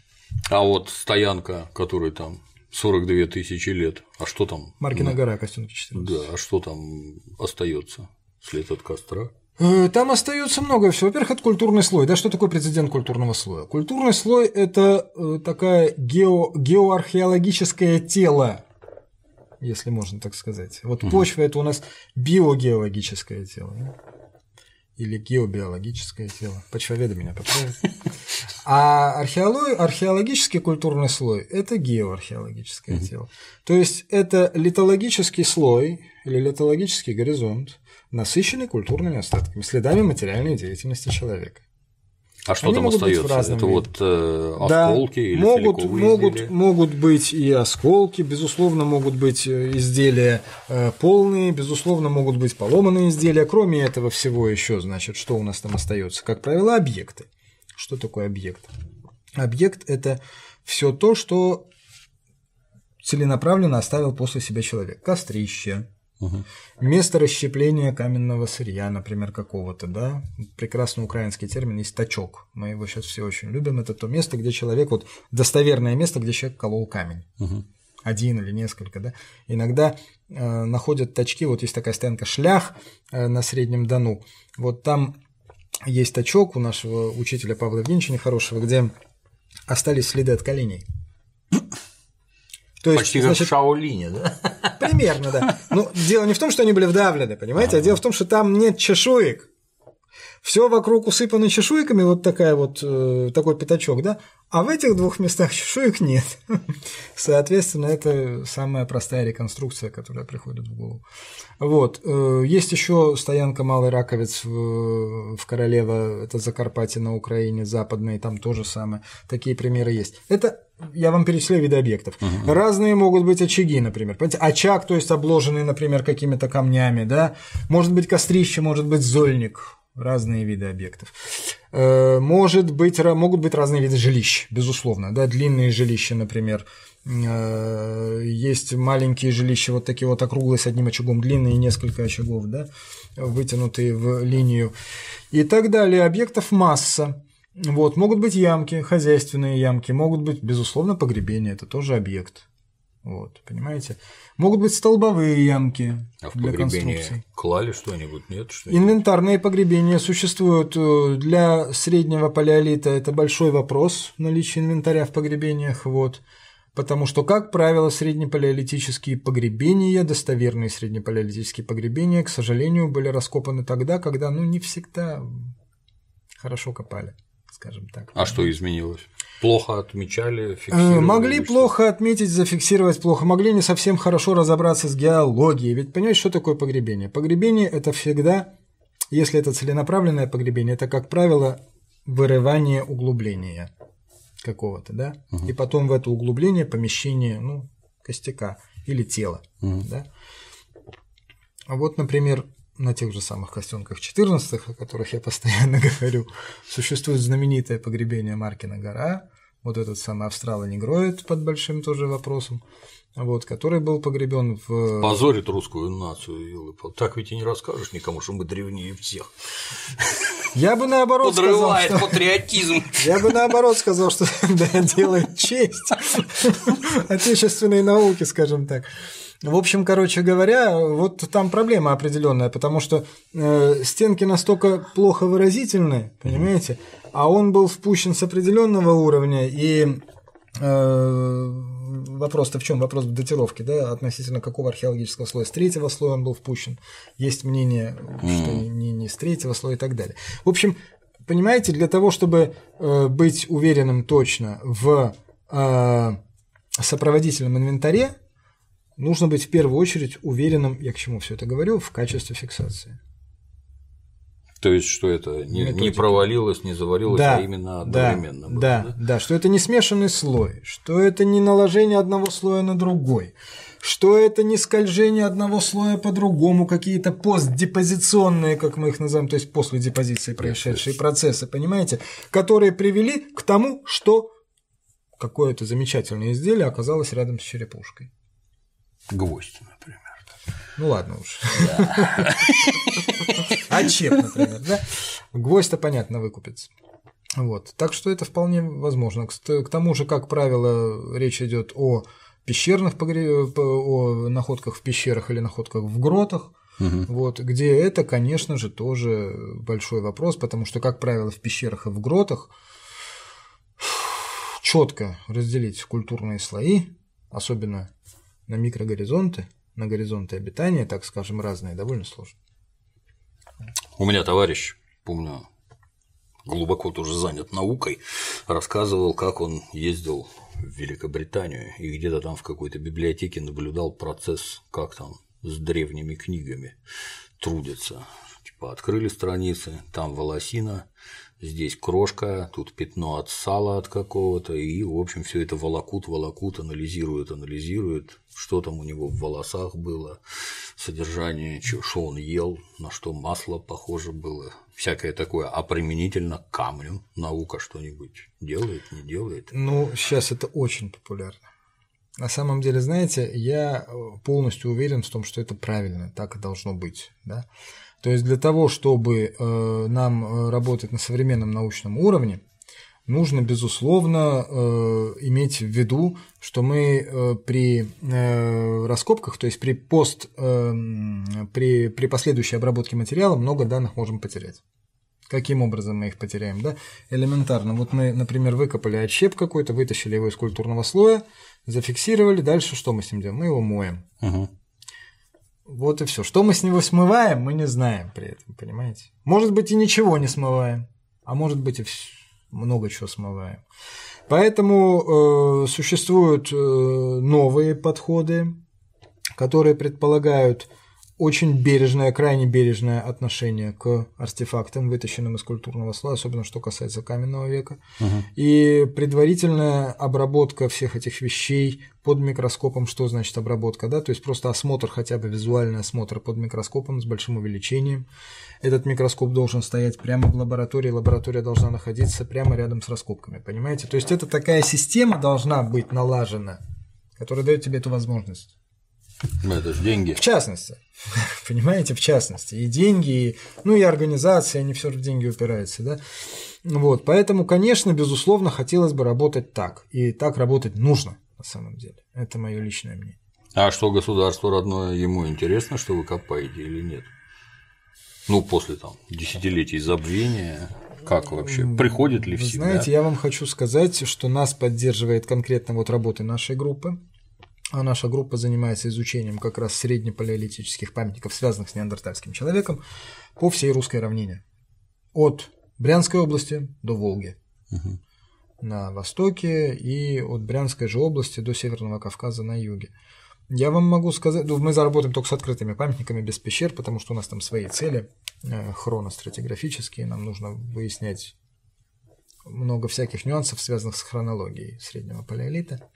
А вот стоянка, которой там 42 тысячи лет, а что там? Маркина Ну, гора, костюм 14. Да, а что там остается? След от костра? Э, Там остается много всего. Во-первых, это культурный слой. Да, что такое прецедент культурного слоя? Культурный слой – это э, такая гео, геоархеологическое тело, если можно так сказать. Вот почва – это у нас биогеологическое тело. да? Или геобиологическое тело. Почвоведы меня поправят. А археоло- археологический культурный слой – это геоархеологическое тело. То есть это литологический слой или литологический горизонт, насыщенный культурными остатками, следами материальной деятельности человека. А что Они там остается? Это вот э, Да, осколки или могут, могут, изделия? могут быть и осколки, безусловно, могут быть э, изделия э, полные, безусловно, могут быть поломанные изделия. Кроме этого всего еще, значит, что у нас там остается? Как правило, объекты. Что такое объект? Объект – это все то, что целенаправленно оставил после себя человек. Кострище, Угу. Место расщепления каменного сырья, например, какого-то, да, прекрасный украинский термин есть точок. Мы его сейчас все очень любим. Это то место, где человек, вот достоверное место, где человек колол камень. Угу. Один или несколько, да. Иногда э, находят точки, вот есть такая стоянка шлях э, на Среднем Дону. Вот там есть точок у нашего учителя Павла Евгеньевича нехорошего, где остались следы от коленей. То есть, Почти как значит, в Шаолине, да? Примерно, да. Но дело не в том, что они были вдавлены, понимаете, а, а дело в том, что там нет чешуек. Все вокруг усыпано чешуйками, вот такая вот, э, такой пятачок, да, а в этих двух местах чешуек нет. Соответственно, это самая простая реконструкция, которая приходит в голову. Вот. Э, есть еще стоянка Малый Раковец в, Королево, это Закарпатье на Украине, западные, там тоже самое. Такие примеры есть. Это я вам перечисляю виды объектов. Угу. Разные могут быть очаги, например. Понимаете? Очаг, то есть обложенный, например, какими-то камнями, да. Может быть кострище, может быть зольник, разные виды объектов. Э, может быть, могут быть разные виды жилищ, безусловно, да, длинные жилища, например, э, есть маленькие жилища, вот такие вот округлые с одним очагом, длинные несколько очагов, да, вытянутые в линию и так далее. Объектов масса. Вот, могут быть ямки, хозяйственные ямки, могут быть, безусловно, погребения, это тоже объект. Вот, понимаете? Могут быть столбовые ямки а в для конструкций. Клали что-нибудь, нет? Что Инвентарные погребения существуют э, для среднего палеолита. Это большой вопрос наличия инвентаря в погребениях. Вот. Потому что, как правило, среднепалеолитические погребения, достоверные среднепалеолитические погребения, к сожалению, были раскопаны тогда, когда ну, не всегда хорошо копали, скажем так. А что изменилось? Плохо отмечали, э, фиксировали? Могли плохо отметить, зафиксировать плохо, могли не совсем хорошо разобраться с геологией. Ведь понимаете, что такое погребение? Погребение – это всегда, если это целенаправленное погребение, это, как правило, вырывание углубления какого-то, да, угу. и потом в это углубление помещение, ну, костяка или тела, угу. да. А вот, например, на тех же самых костенках 14 о которых я постоянно говорю, существует знаменитое погребение Маркина гора, вот этот самый австралонегроид под большим тоже вопросом, вот, который был погребен в... Позорит русскую нацию, так ведь и не расскажешь никому, что мы древнее всех. Я бы наоборот Подрывает сказал, что... патриотизм. Я бы наоборот сказал, что делает честь отечественной науки, скажем так. В общем, короче говоря, вот там проблема определенная, потому что э, стенки настолько плохо выразительны, понимаете, а он был впущен с определенного уровня, и э, вопрос-то в чем? Вопрос в датировке, да, относительно какого археологического слоя. С третьего слоя он был впущен. Есть мнение, что не, не с третьего слоя и так далее. В общем, понимаете, для того, чтобы э, быть уверенным точно в э, сопроводительном инвентаре, нужно быть в первую очередь уверенным, я к чему все это говорю, в качестве фиксации. То есть, что это не, не провалилось, не заварилось, да, а именно одновременно да, было. Да, да, да, что это не смешанный слой, что это не наложение одного слоя на другой, что это не скольжение одного слоя по другому, какие-то постдепозиционные, как мы их называем, то есть после депозиции происшедшие процессы, понимаете, которые привели к тому, что какое-то замечательное изделие оказалось рядом с черепушкой. Гвоздь, например. Ну ладно уж. А чеп, например, да? Гвоздь-то, понятно, выкупится. Вот. Так что это вполне возможно. К тому же, как правило, речь идет о пещерных погреб... о находках в пещерах или находках в гротах. Угу. Вот, где это, конечно же, тоже большой вопрос, потому что, как правило, в пещерах и в гротах четко разделить культурные слои, особенно на микрогоризонты, на горизонты обитания, так скажем, разные, довольно сложно. У меня товарищ, помню, глубоко тоже занят наукой, рассказывал, как он ездил в Великобританию и где-то там в какой-то библиотеке наблюдал процесс, как там с древними книгами трудятся. Типа открыли страницы, там волосина, здесь крошка, тут пятно от сала от какого-то, и, в общем, все это волокут, волокут, анализируют, анализируют, что там у него в волосах было, содержание, что он ел, на что масло похоже было, всякое такое, а применительно к камню наука что-нибудь делает, не делает? Ну, сейчас это очень популярно. На самом деле, знаете, я э, полностью уверен в том, что это правильно, так и должно быть. Да? То есть для того, чтобы э, нам э, работать на современном научном уровне, нужно, безусловно, э, иметь в виду, что мы при раскопках, то есть при пост, при, при последующей обработке материала много данных можем потерять. Каким образом мы их потеряем? Да? Элементарно. Вот мы, например, выкопали отщеп какой-то, вытащили его из культурного слоя, зафиксировали, дальше что мы с ним делаем? Мы его моем. Угу. Вот и все. Что мы с него смываем, мы не знаем при этом, понимаете? Может быть, и ничего не смываем, а может быть, и много чего смываем. Поэтому э, существуют э, новые подходы, которые предполагают очень бережное, крайне бережное отношение к артефактам, вытащенным из культурного слоя, особенно что касается каменного века. Угу. И предварительная обработка всех этих вещей под микроскопом, что значит обработка, да, то есть просто осмотр, хотя бы визуальный осмотр под микроскопом с большим увеличением. Этот микроскоп должен стоять прямо в лаборатории, лаборатория должна находиться прямо рядом с раскопками, понимаете? То есть это такая система должна быть налажена, которая дает тебе эту возможность. Ну, это же деньги. В частности. Понимаете, в частности. И деньги, и, ну и организация, они все в деньги упираются, да. Вот, поэтому, конечно, безусловно, хотелось бы работать так. И так работать нужно, на самом деле. Это мое личное мнение. А что государство родное, ему интересно, что вы копаете или нет? Ну, после там десятилетий забвения, как вообще? Приходит ли Вы всегда? знаете, я вам хочу сказать, что нас поддерживает конкретно вот работы нашей группы. А наша группа занимается изучением как раз среднепалеолитических памятников, связанных с неандертальским человеком, по всей русской равнине. От Брянской области до Волги. Угу. На востоке и от Брянской же области до Северного Кавказа на юге. Я вам могу сказать, ну, мы заработаем только с открытыми памятниками, без пещер, потому что у нас там свои цели э, хроностратиграфические, нам нужно выяснять много всяких нюансов, связанных с хронологией среднего палеолита.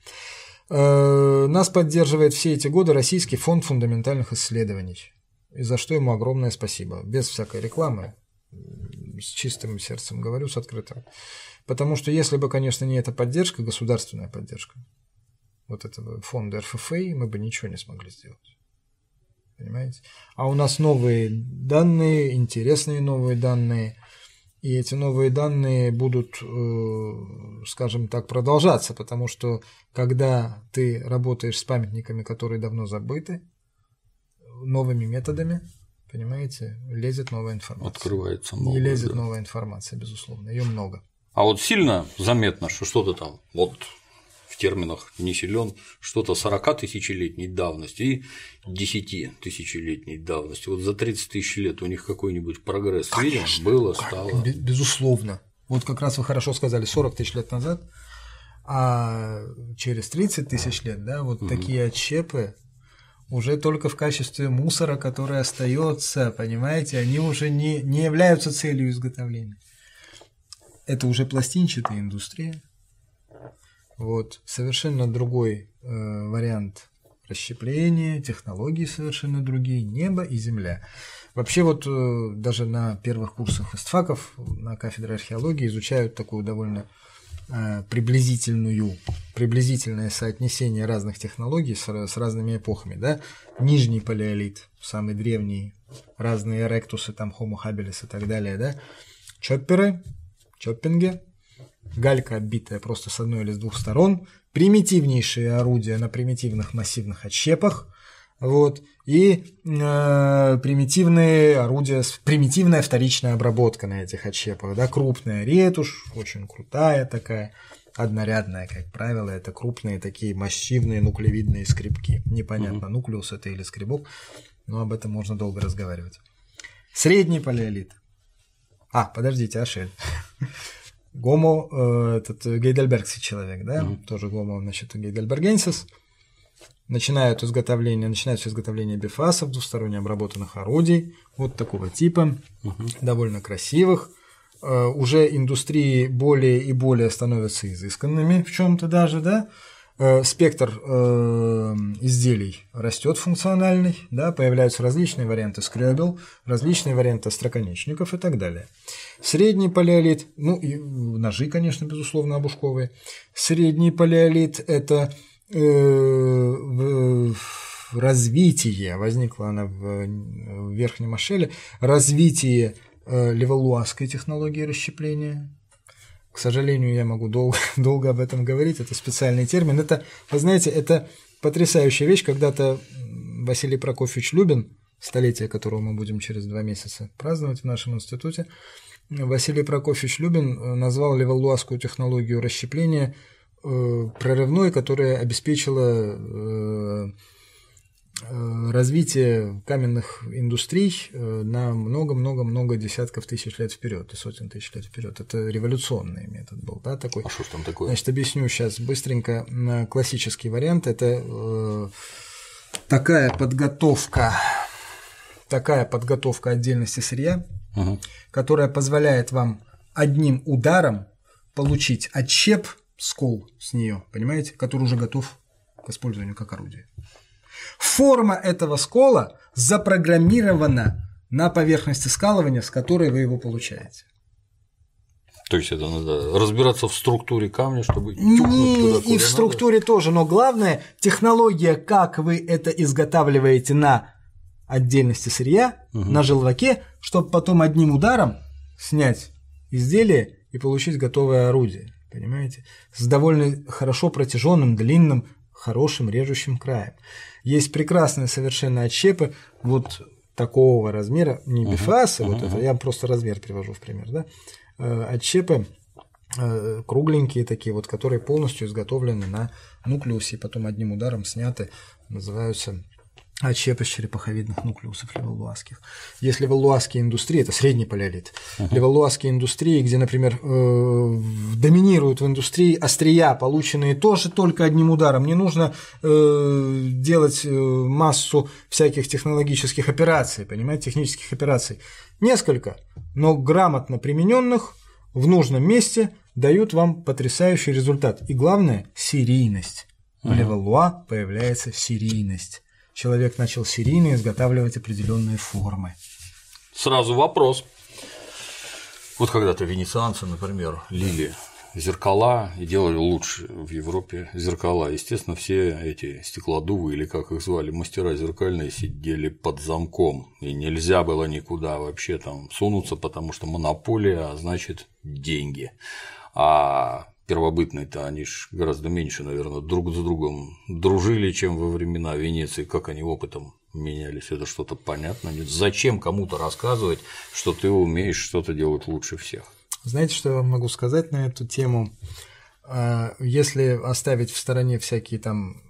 Э, нас поддерживает все эти годы Российский фонд фундаментальных исследований, и за что ему огромное спасибо, без всякой рекламы, с чистым сердцем говорю, с открытым. Потому что если бы, конечно, не эта поддержка, государственная поддержка, вот этого фонда РФФА, мы бы ничего не смогли сделать. Понимаете? А у нас новые данные, интересные новые данные – и эти новые данные будут, э, скажем так, продолжаться, потому что когда ты работаешь с памятниками, которые давно забыты, новыми методами, понимаете, лезет новая информация. Открывается новая. И лезет да. новая информация, безусловно, ее много. А вот сильно заметно, что что-то там, вот терминах не силен, что-то 40 тысячелетней давности и 10 тысячелетней давности. Вот за 30 тысяч лет у них какой-нибудь прогресс конечно, видим? Было, стало. Безусловно. Вот как раз вы хорошо сказали, 40 тысяч лет назад, а через 30 тысяч лет, да, вот угу. такие отщепы уже только в качестве мусора, который остается, понимаете, они уже не, не являются целью изготовления. Это уже пластинчатая индустрия, вот, совершенно другой э, вариант расщепления, технологии совершенно другие, небо и земля. Вообще вот э, даже на первых курсах истфаков на кафедре археологии изучают такую довольно э, приблизительную, приблизительное соотнесение разных технологий с, с разными эпохами. Да? Нижний палеолит, самый древний, разные эректусы, там Homo habilis и так далее. Да? Чопперы, чоппинги, галька оббитая просто с одной или с двух сторон, примитивнейшие орудия на примитивных массивных отщепах, вот, и э, примитивные орудия, примитивная вторичная обработка на этих отщепах, да, крупная ретушь, очень крутая такая, однорядная, как правило, это крупные такие массивные нуклеевидные скребки. Непонятно, угу. нуклеус это или скребок, но об этом можно долго разговаривать. Средний палеолит. А, подождите, Ашель. Гомо, э, этот гейдельбергский человек, да, mm-hmm. тоже гомо, значит, гейдельбергенсис, начинают изготовление, начинается изготовление бифасов, двусторонне обработанных орудий, вот такого типа, mm-hmm. довольно красивых. Э, уже индустрии более и более становятся изысканными в чем-то даже, да, Э, спектр э, изделий растет функциональный, да, появляются различные варианты скребел, различные варианты остроконечников и так далее. Средний палеолит, ну и ножи, конечно, безусловно, обушковые. Средний палеолит – это э, развитие, возникла она в Верхнем Ашеле, развитие э, левалуазской технологии расщепления. К сожалению, я могу долго, долго об этом говорить, это специальный термин. Это, вы знаете, это потрясающая вещь. Когда-то Василий Прокофьевич Любин, столетие которого мы будем через два месяца праздновать в нашем институте, Василий Прокофьевич Любин э, назвал левалуазскую технологию расщепления э, прорывной, которая обеспечила Э, развитие каменных индустрий э, на много-много-много десятков тысяч лет вперед и сотен тысяч лет вперед. Это революционный метод был, да, такой. А что там такое? Значит, объясню сейчас быстренько. Классический вариант – это э, такая подготовка, такая подготовка отдельности сырья, угу. которая позволяет вам одним ударом получить отщеп, скол с нее, понимаете, который уже готов к использованию как орудие. Форма этого скола запрограммирована на поверхности скалывания, с которой вы его получаете. То есть это надо разбираться в структуре камня, чтобы Не, туда, и в структуре надо. тоже, но главное технология, как вы это изготавливаете на отдельности сырья, угу. на желваке, чтобы потом одним ударом снять изделие и получить готовое орудие. Понимаете? С довольно хорошо протяженным, длинным, хорошим режущим краем. Есть прекрасные совершенно отщепы вот такого размера, не бифасы, uh-huh, вот uh-huh. это, я просто размер привожу в пример, да, э, отщепы э, кругленькие такие вот, которые полностью изготовлены на нуклеусе, и потом одним ударом сняты, называются отщепы черепаховидных нуклеусов левалуазских. Если левалуазские индустрии, это средний палеолит, uh-huh. левалуазские индустрии, где, например, э, доминируют в индустрии острия, полученные тоже только одним ударом, не нужно э, делать э, массу всяких технологических операций, понимаете, технических операций. Несколько, но грамотно примененных в нужном месте дают вам потрясающий результат. И главное – серийность. В Левалуа появляется серийность человек начал серийно изготавливать определенные формы. Сразу вопрос. Вот когда-то венецианцы, например, лили зеркала и делали лучше в Европе зеркала. Естественно, все эти стеклодувы, или как их звали, мастера зеркальные, сидели под замком, и нельзя было никуда вообще там сунуться, потому что монополия, а значит деньги. А первобытные-то, они ж гораздо меньше, наверное, друг с другом дружили, чем во времена Венеции, как они опытом менялись, это что-то понятно. Нет? Зачем кому-то рассказывать, что ты умеешь что-то делать лучше всех? Знаете, что я вам могу сказать на эту тему? А, если оставить в стороне всякие там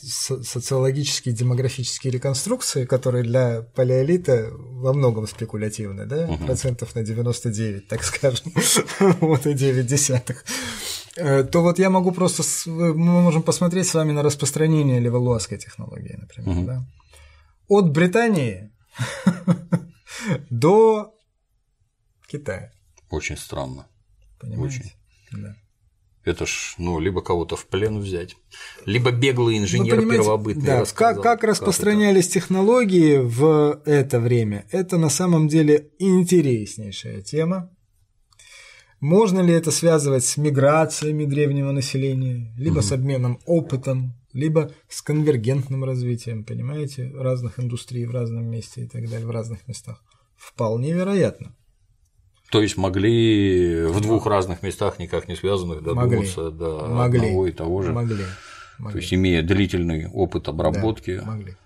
социологические, демографические реконструкции, которые для палеолита во многом спекулятивны, да, угу. процентов на 99, так скажем, вот и 9 десятых, то вот я могу просто, мы можем посмотреть с вами на распространение левалуазской технологии, например, угу. да, от Британии до Китая. Очень странно. Понимаете? Очень. Да. Это ж, ну, либо кого-то в плен взять, либо беглый инженер ну, первобытный. Да, как, как распространялись как технологии в это время, это на самом деле интереснейшая тема. Можно ли это связывать с миграциями древнего населения, либо угу. с обменом опытом, либо с конвергентным развитием, понимаете, разных индустрий в разном месте и так далее, в разных местах? Вполне вероятно. То есть могли в двух разных местах, никак не связанных, додуматься могли. до могли. одного и того же. Могли. могли. То есть имея длительный опыт обработки. Да, могли.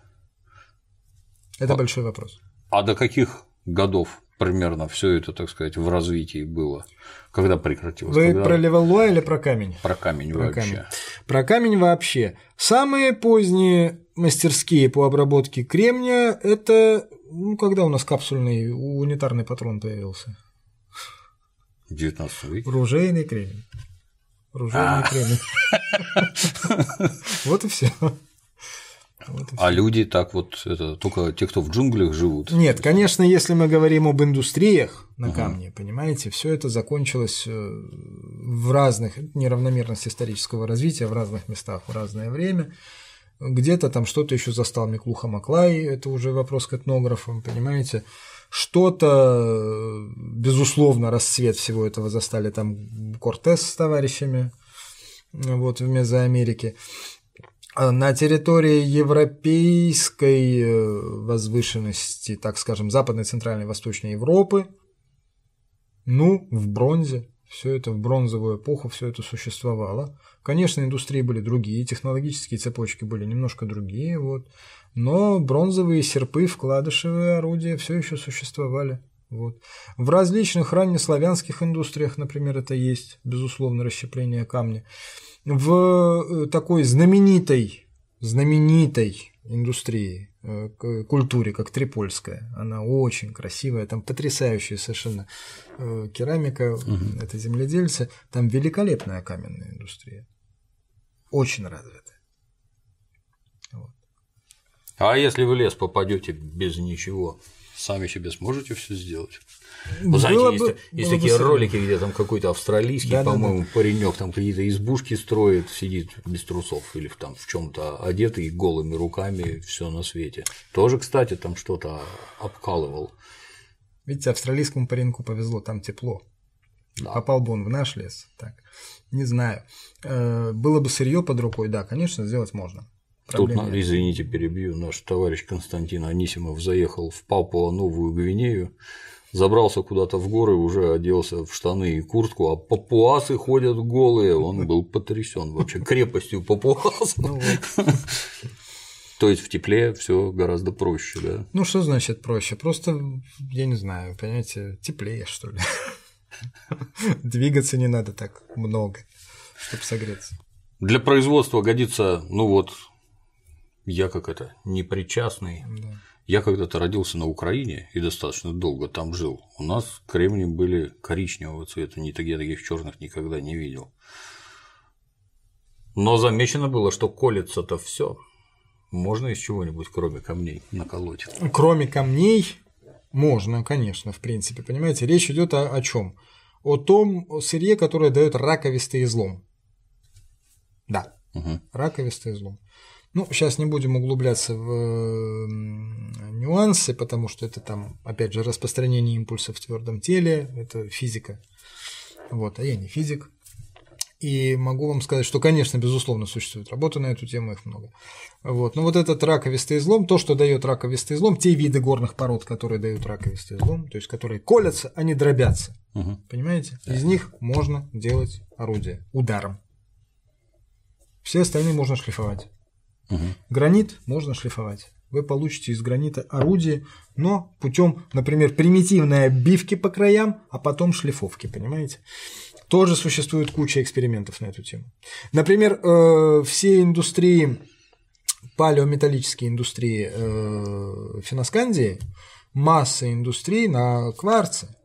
Это а, большой вопрос. А до каких годов примерно все это, так сказать, в развитии было? Когда прекратилось? Вы Когда... про Левелуа или про камень? Про камень про вообще. Камень. Про камень вообще. Самые поздние мастерские по обработке кремния – это ну, когда у нас капсульный унитарный патрон появился? 19 веке. Ружейный кремень. Ружейный а. кремень. Вот и все. А люди так вот, это только те, кто в джунглях живут? Нет, конечно, если мы говорим об индустриях на угу. камне, понимаете, все это закончилось э, в разных неравномерности исторического развития, в разных местах в разное время. Где-то там что-то еще застал Миклуха Маклай, это уже вопрос к этнографам, понимаете. Что-то, безусловно, расцвет всего этого застали там Кортес с товарищами вот, в Мезоамерике. На территории европейской э, возвышенности, так скажем, западной, центральной, восточной Европы, ну, в бронзе, все это в бронзовую эпоху, все это существовало. Конечно, индустрии были другие, технологические цепочки были немножко другие, вот, но бронзовые серпы, вкладышевые орудия все еще существовали. Вот. В различных раннеславянских индустриях, например, это есть, безусловно, расщепление камня. В э, такой знаменитой, знаменитой индустрии, э, культуре, как Трипольская, она очень красивая, там потрясающая совершенно э, керамика, угу. это земледельцы, там великолепная каменная индустрия, очень развитая. Вот. А если в лес попадете без ничего, сами себе сможете все сделать. Вы знаете, было есть, бы, есть такие бы ролики, где там какой-то австралийский, да, по-моему, да, да. паренек там какие-то избушки строит, сидит без трусов или там в чем-то одетый голыми руками, все на свете. Тоже, кстати, там что-то обкалывал. Видите, австралийскому пареньку повезло, там тепло. Да. Попал бы он в наш лес, так. Не знаю. Э, было бы сырье под рукой, да, конечно, сделать можно. Тут, извините, перебью, наш товарищ Константин Анисимов заехал в Папуа-Новую Гвинею, забрался куда-то в горы, уже оделся в штаны и куртку, а папуасы ходят голые. Он был потрясен вообще крепостью папуасов. Ну То есть в тепле все гораздо проще, да? Ну что значит проще? Просто, я не знаю, понимаете, теплее, что ли. Двигаться не надо так много, чтобы согреться. Для производства годится, ну вот, я как это, непричастный. Да. Я когда-то родился на Украине и достаточно долго там жил. У нас кремни были коричневого цвета, не такие таких черных никогда не видел. Но замечено было, что колется-то все. Можно из чего-нибудь, кроме камней, наколоть? Кроме камней можно, конечно, в принципе. Понимаете, речь идет о, о чем? О том сырье, которое дает раковистый излом. Да, угу. раковистый излом. Ну, сейчас не будем углубляться в нюансы, потому что это там, опять же, распространение импульса в твердом теле, это физика. Вот, а я не физик. И могу вам сказать, что, конечно, безусловно, существует работа на эту тему, их много. Вот. Но вот этот раковистый излом, то, что дает раковистый излом, те виды горных пород, которые дают раковистый излом, то есть которые колятся, они дробятся. Угу. Понимаете? Из них можно делать орудие ударом. Все остальные можно шлифовать. Угу. Гранит можно шлифовать. Вы получите из гранита орудие, но путем, например, примитивной обивки по краям, а потом шлифовки, понимаете? Тоже существует куча экспериментов на эту тему. Например, э, все индустрии, палеометаллические индустрии э, Финоскандии, масса индустрий на кварце –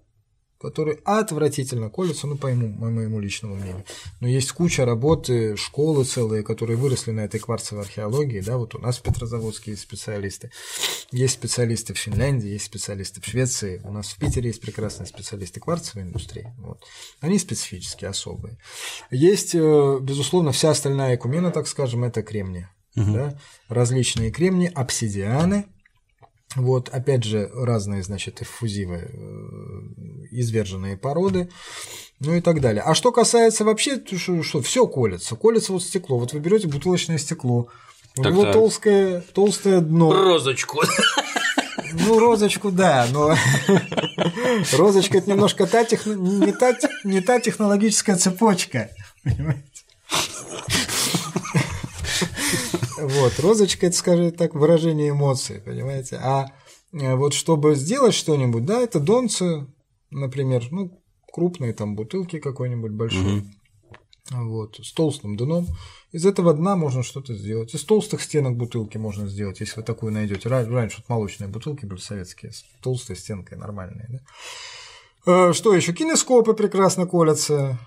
которые отвратительно колются, ну, по моему, по моему личному мнению. Но есть куча работы, школы целые, которые выросли на этой кварцевой археологии, да, вот у нас в Петрозаводске есть специалисты, есть специалисты в Финляндии, есть специалисты в Швеции, у нас в Питере есть прекрасные специалисты кварцевой индустрии, вот. Они специфические, особые. Есть, э, безусловно, вся остальная экумена, так скажем, это кремний, угу. да, различные кремни, обсидианы, вот, опять же, разные, значит, эффузивы, э, изверженные породы, ну и так далее. А что касается вообще, что, что все колется, колется вот стекло. Вот вы берете бутылочное стекло, у так, него так. толстое, толстое дно. Розочку. Ну, розочку, да, но розочка это немножко та тех... не, та... не та технологическая цепочка. Понимаете? Вот, розочка это, скажем так, выражение эмоций, понимаете? А э, вот чтобы сделать что-нибудь, да, это донцы, например, ну, крупные там бутылки какой-нибудь большой, угу. вот, с толстым дном. Из этого дна можно что-то сделать. Из толстых стенок бутылки можно сделать, если вы такую найдете. Раньше вот молочные бутылки были советские, с толстой стенкой нормальные. Да? Э, что еще? Кинескопы прекрасно колятся.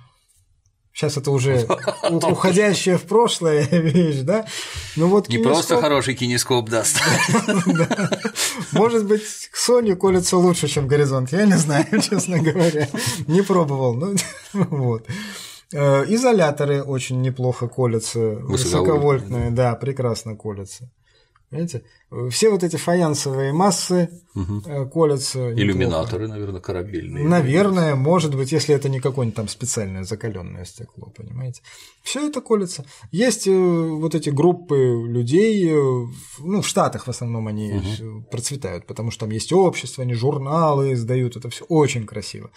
Сейчас это уже уходящая в прошлое вещь, да? Ну вот Не просто хороший кинескоп даст. Может быть, Sony колется лучше, чем горизонт. Я не знаю, честно говоря. Не пробовал. Ну, вот. Э, изоляторы очень неплохо колятся, высоковольтные, да, прекрасно колятся. Понимаете? Все вот эти фаянсовые массы угу. колятся. Иллюминаторы, неплохо. наверное, корабельные. Наверное, может быть, если это не какое-нибудь там специальное закаленное стекло, понимаете. Все это колется. Есть э, вот эти группы людей, э, ну, в Штатах в основном они угу. процветают, потому что там есть общество, они журналы издают, это все очень красиво.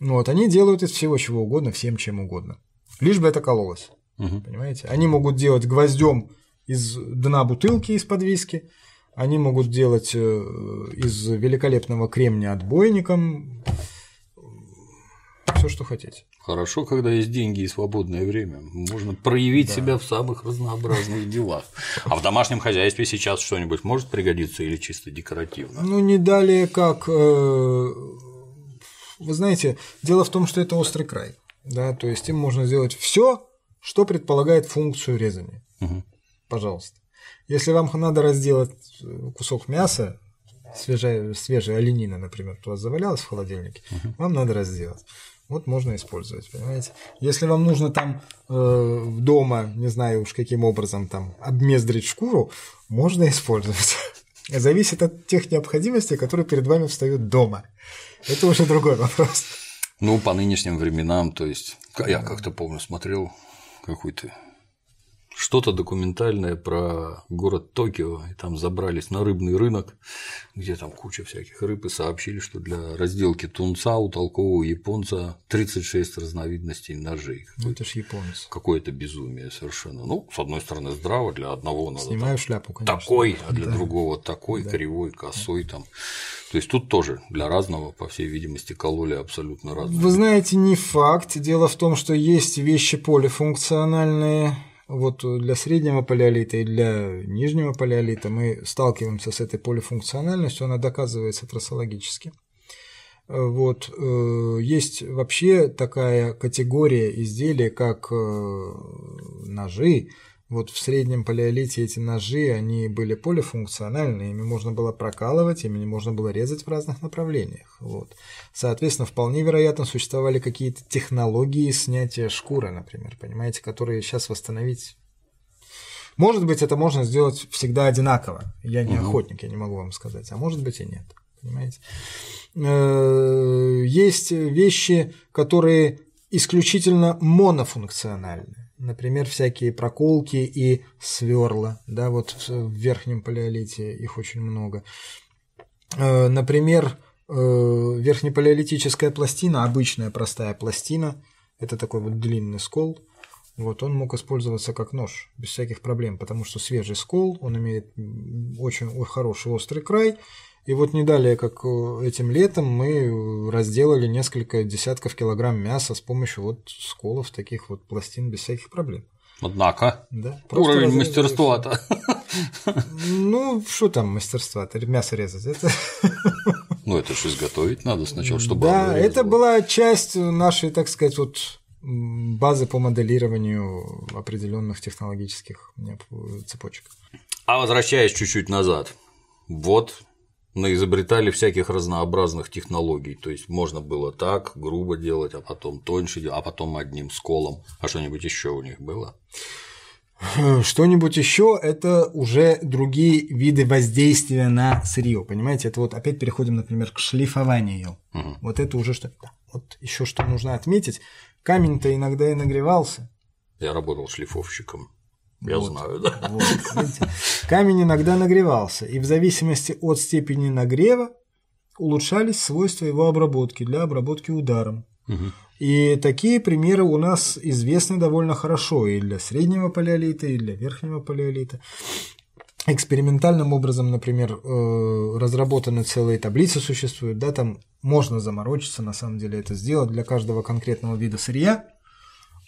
Вот, они делают из всего чего угодно, всем чем угодно. Лишь бы это кололось. Угу. Понимаете? Они могут делать гвоздем из дна бутылки из-под виски, они могут делать э, из великолепного кремния отбойником, все, что хотите. Хорошо, когда есть деньги и свободное время. Можно проявить да. себя в самых разнообразных делах. А в домашнем хозяйстве сейчас что-нибудь может пригодиться или чисто декоративно? Ну, не далее как. Э, вы знаете, дело в том, что это острый край. Да, то есть им можно сделать все, что предполагает функцию резания. Угу пожалуйста. Если вам надо разделать э, кусок мяса, свежая, свежая оленина, например, у вас завалялась в холодильнике, uh вам надо разделать. Вот можно использовать, понимаете? Если вам нужно там э, дома, не знаю уж каким образом там обмездрить шкуру, можно использовать. Зависит от тех необходимостей, которые перед вами встают дома. Это уже другой вопрос. Ну, по нынешним временам, то есть, я как-то помню, смотрел какой-то что-то документальное про город Токио, и там забрались на рыбный рынок, где там куча всяких рыб, и сообщили, что для разделки тунца у толкового японца 36 разновидностей ножей. Ну, это ж японец. Какое-то безумие совершенно. Ну, с одной стороны, здраво, для одного надо. Снимаю там, шляпу, конечно. Такой, а для да. другого такой, да. кривой, косой там. То есть тут тоже для разного, по всей видимости, кололи абсолютно разные. Вы знаете, не факт. Дело в том, что есть вещи полифункциональные, вот для среднего палеолита и для нижнего палеолита мы сталкиваемся с этой полифункциональностью, она доказывается трассологически. Вот. Э, есть вообще такая категория изделий, как э, ножи, вот в среднем палеолите эти ножи, они были полифункциональны, ими можно было прокалывать, ими можно было резать в разных направлениях. Вот. Соответственно, вполне вероятно существовали какие-то технологии снятия шкуры, например, понимаете, которые сейчас восстановить может быть, это можно сделать всегда одинаково. Я не угу. охотник, я не могу вам сказать. А может быть и нет. Понимаете? Э, есть вещи, которые исключительно монофункциональны например, всякие проколки и сверла, да, вот в верхнем палеолите их очень много. Э, например, э, верхнепалеолитическая пластина, обычная простая пластина, это такой вот длинный скол, вот он мог использоваться как нож без всяких проблем, потому что свежий скол, он имеет очень хороший острый край, и вот не далее, как э, этим летом, мы разделали несколько десятков килограмм мяса с помощью вот сколов, таких вот пластин без всяких проблем. Однако, да, уровень мастерства-то. Ну, что там мастерства-то, мясо резать, это... Ну, это же изготовить надо сначала, чтобы Да, это была часть нашей, так сказать, вот базы по моделированию определенных технологических цепочек. А возвращаясь чуть-чуть назад, вот наизобретали всяких разнообразных технологий. То есть можно было так грубо делать, а потом тоньше, а потом одним сколом. А что-нибудь еще у них было? Что-нибудь еще это уже другие виды воздействия на сырье. Понимаете, это вот опять переходим, например, к шлифованию. Угу. Вот это уже что. Вот еще что нужно отметить. Камень-то иногда и нагревался. Я работал шлифовщиком. Я вот, знаю, да. Вот, Камень иногда нагревался, и в зависимости от степени нагрева улучшались свойства его обработки для обработки ударом. Угу. И такие примеры у нас известны довольно хорошо и для среднего палеолита, и для верхнего палеолита. Экспериментальным образом, например, э, разработаны целые таблицы существуют, да, там можно заморочиться, на самом деле это сделать для каждого конкретного вида сырья.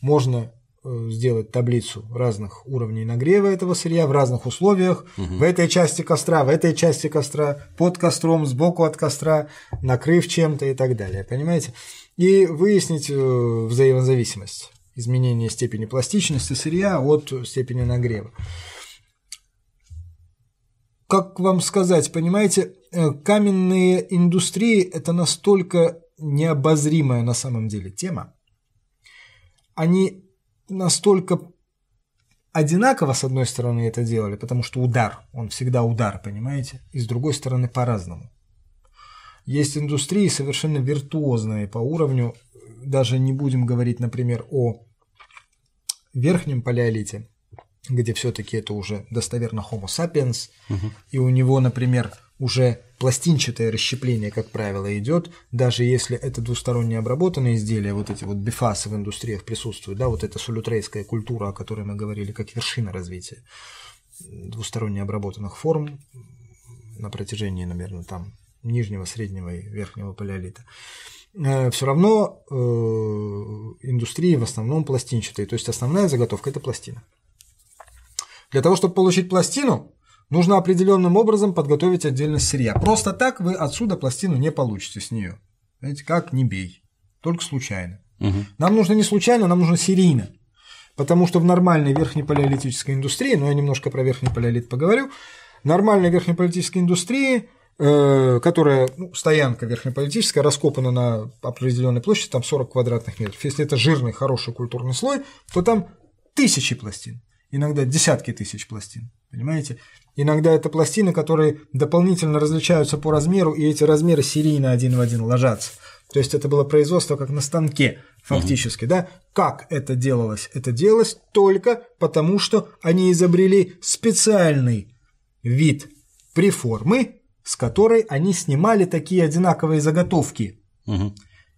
Можно сделать таблицу разных уровней нагрева этого сырья в разных условиях, угу. в этой части костра, в этой части костра, под костром, сбоку от костра, накрыв чем-то и так далее, понимаете? И выяснить э, взаимозависимость изменения степени пластичности сырья от степени нагрева. Как вам сказать, понимаете, э, каменные индустрии – это настолько необозримая на самом деле тема, они настолько одинаково, с одной стороны, это делали, потому что удар, он всегда удар, понимаете, и с другой стороны по-разному. Есть индустрии совершенно виртуозные по уровню, даже не будем говорить, например, о верхнем палеолите, где все-таки это уже достоверно Homo sapiens, угу. и у него, например, уже пластинчатое расщепление, как правило, идет, даже если это двусторонне обработанные изделия, вот эти вот бифасы в индустриях присутствуют, да, вот эта солютрейская культура, о которой мы говорили, как вершина развития двусторонне обработанных форм на протяжении, наверное, там нижнего, среднего и верхнего палеолита. Э, Все равно э, индустрии в основном пластинчатые, то есть основная заготовка – это пластина. Для того, чтобы получить пластину, нужно определенным образом подготовить отдельность сырья. Просто так вы отсюда пластину не получите с нее. Знаете, как не бей, только случайно. Угу. Нам нужно не случайно, нам нужно серийно. Потому что в нормальной верхнепалеолитической индустрии, ну я немножко про верхний палеолит поговорю, в нормальной верхнеполитической индустрии Э, которая, ну, стоянка верхнеполитическая, раскопана на определенной площади, там 40 квадратных метров. Если это жирный, хороший культурный слой, то там тысячи пластин, иногда десятки тысяч пластин, понимаете? Иногда это пластины, которые дополнительно различаются по размеру, и эти размеры серийно один в один ложатся. То есть это было производство как на станке, фактически, угу. да? Как это делалось? Это делалось только потому, что они изобрели специальный вид преформы, с которой они снимали такие одинаковые заготовки. Угу.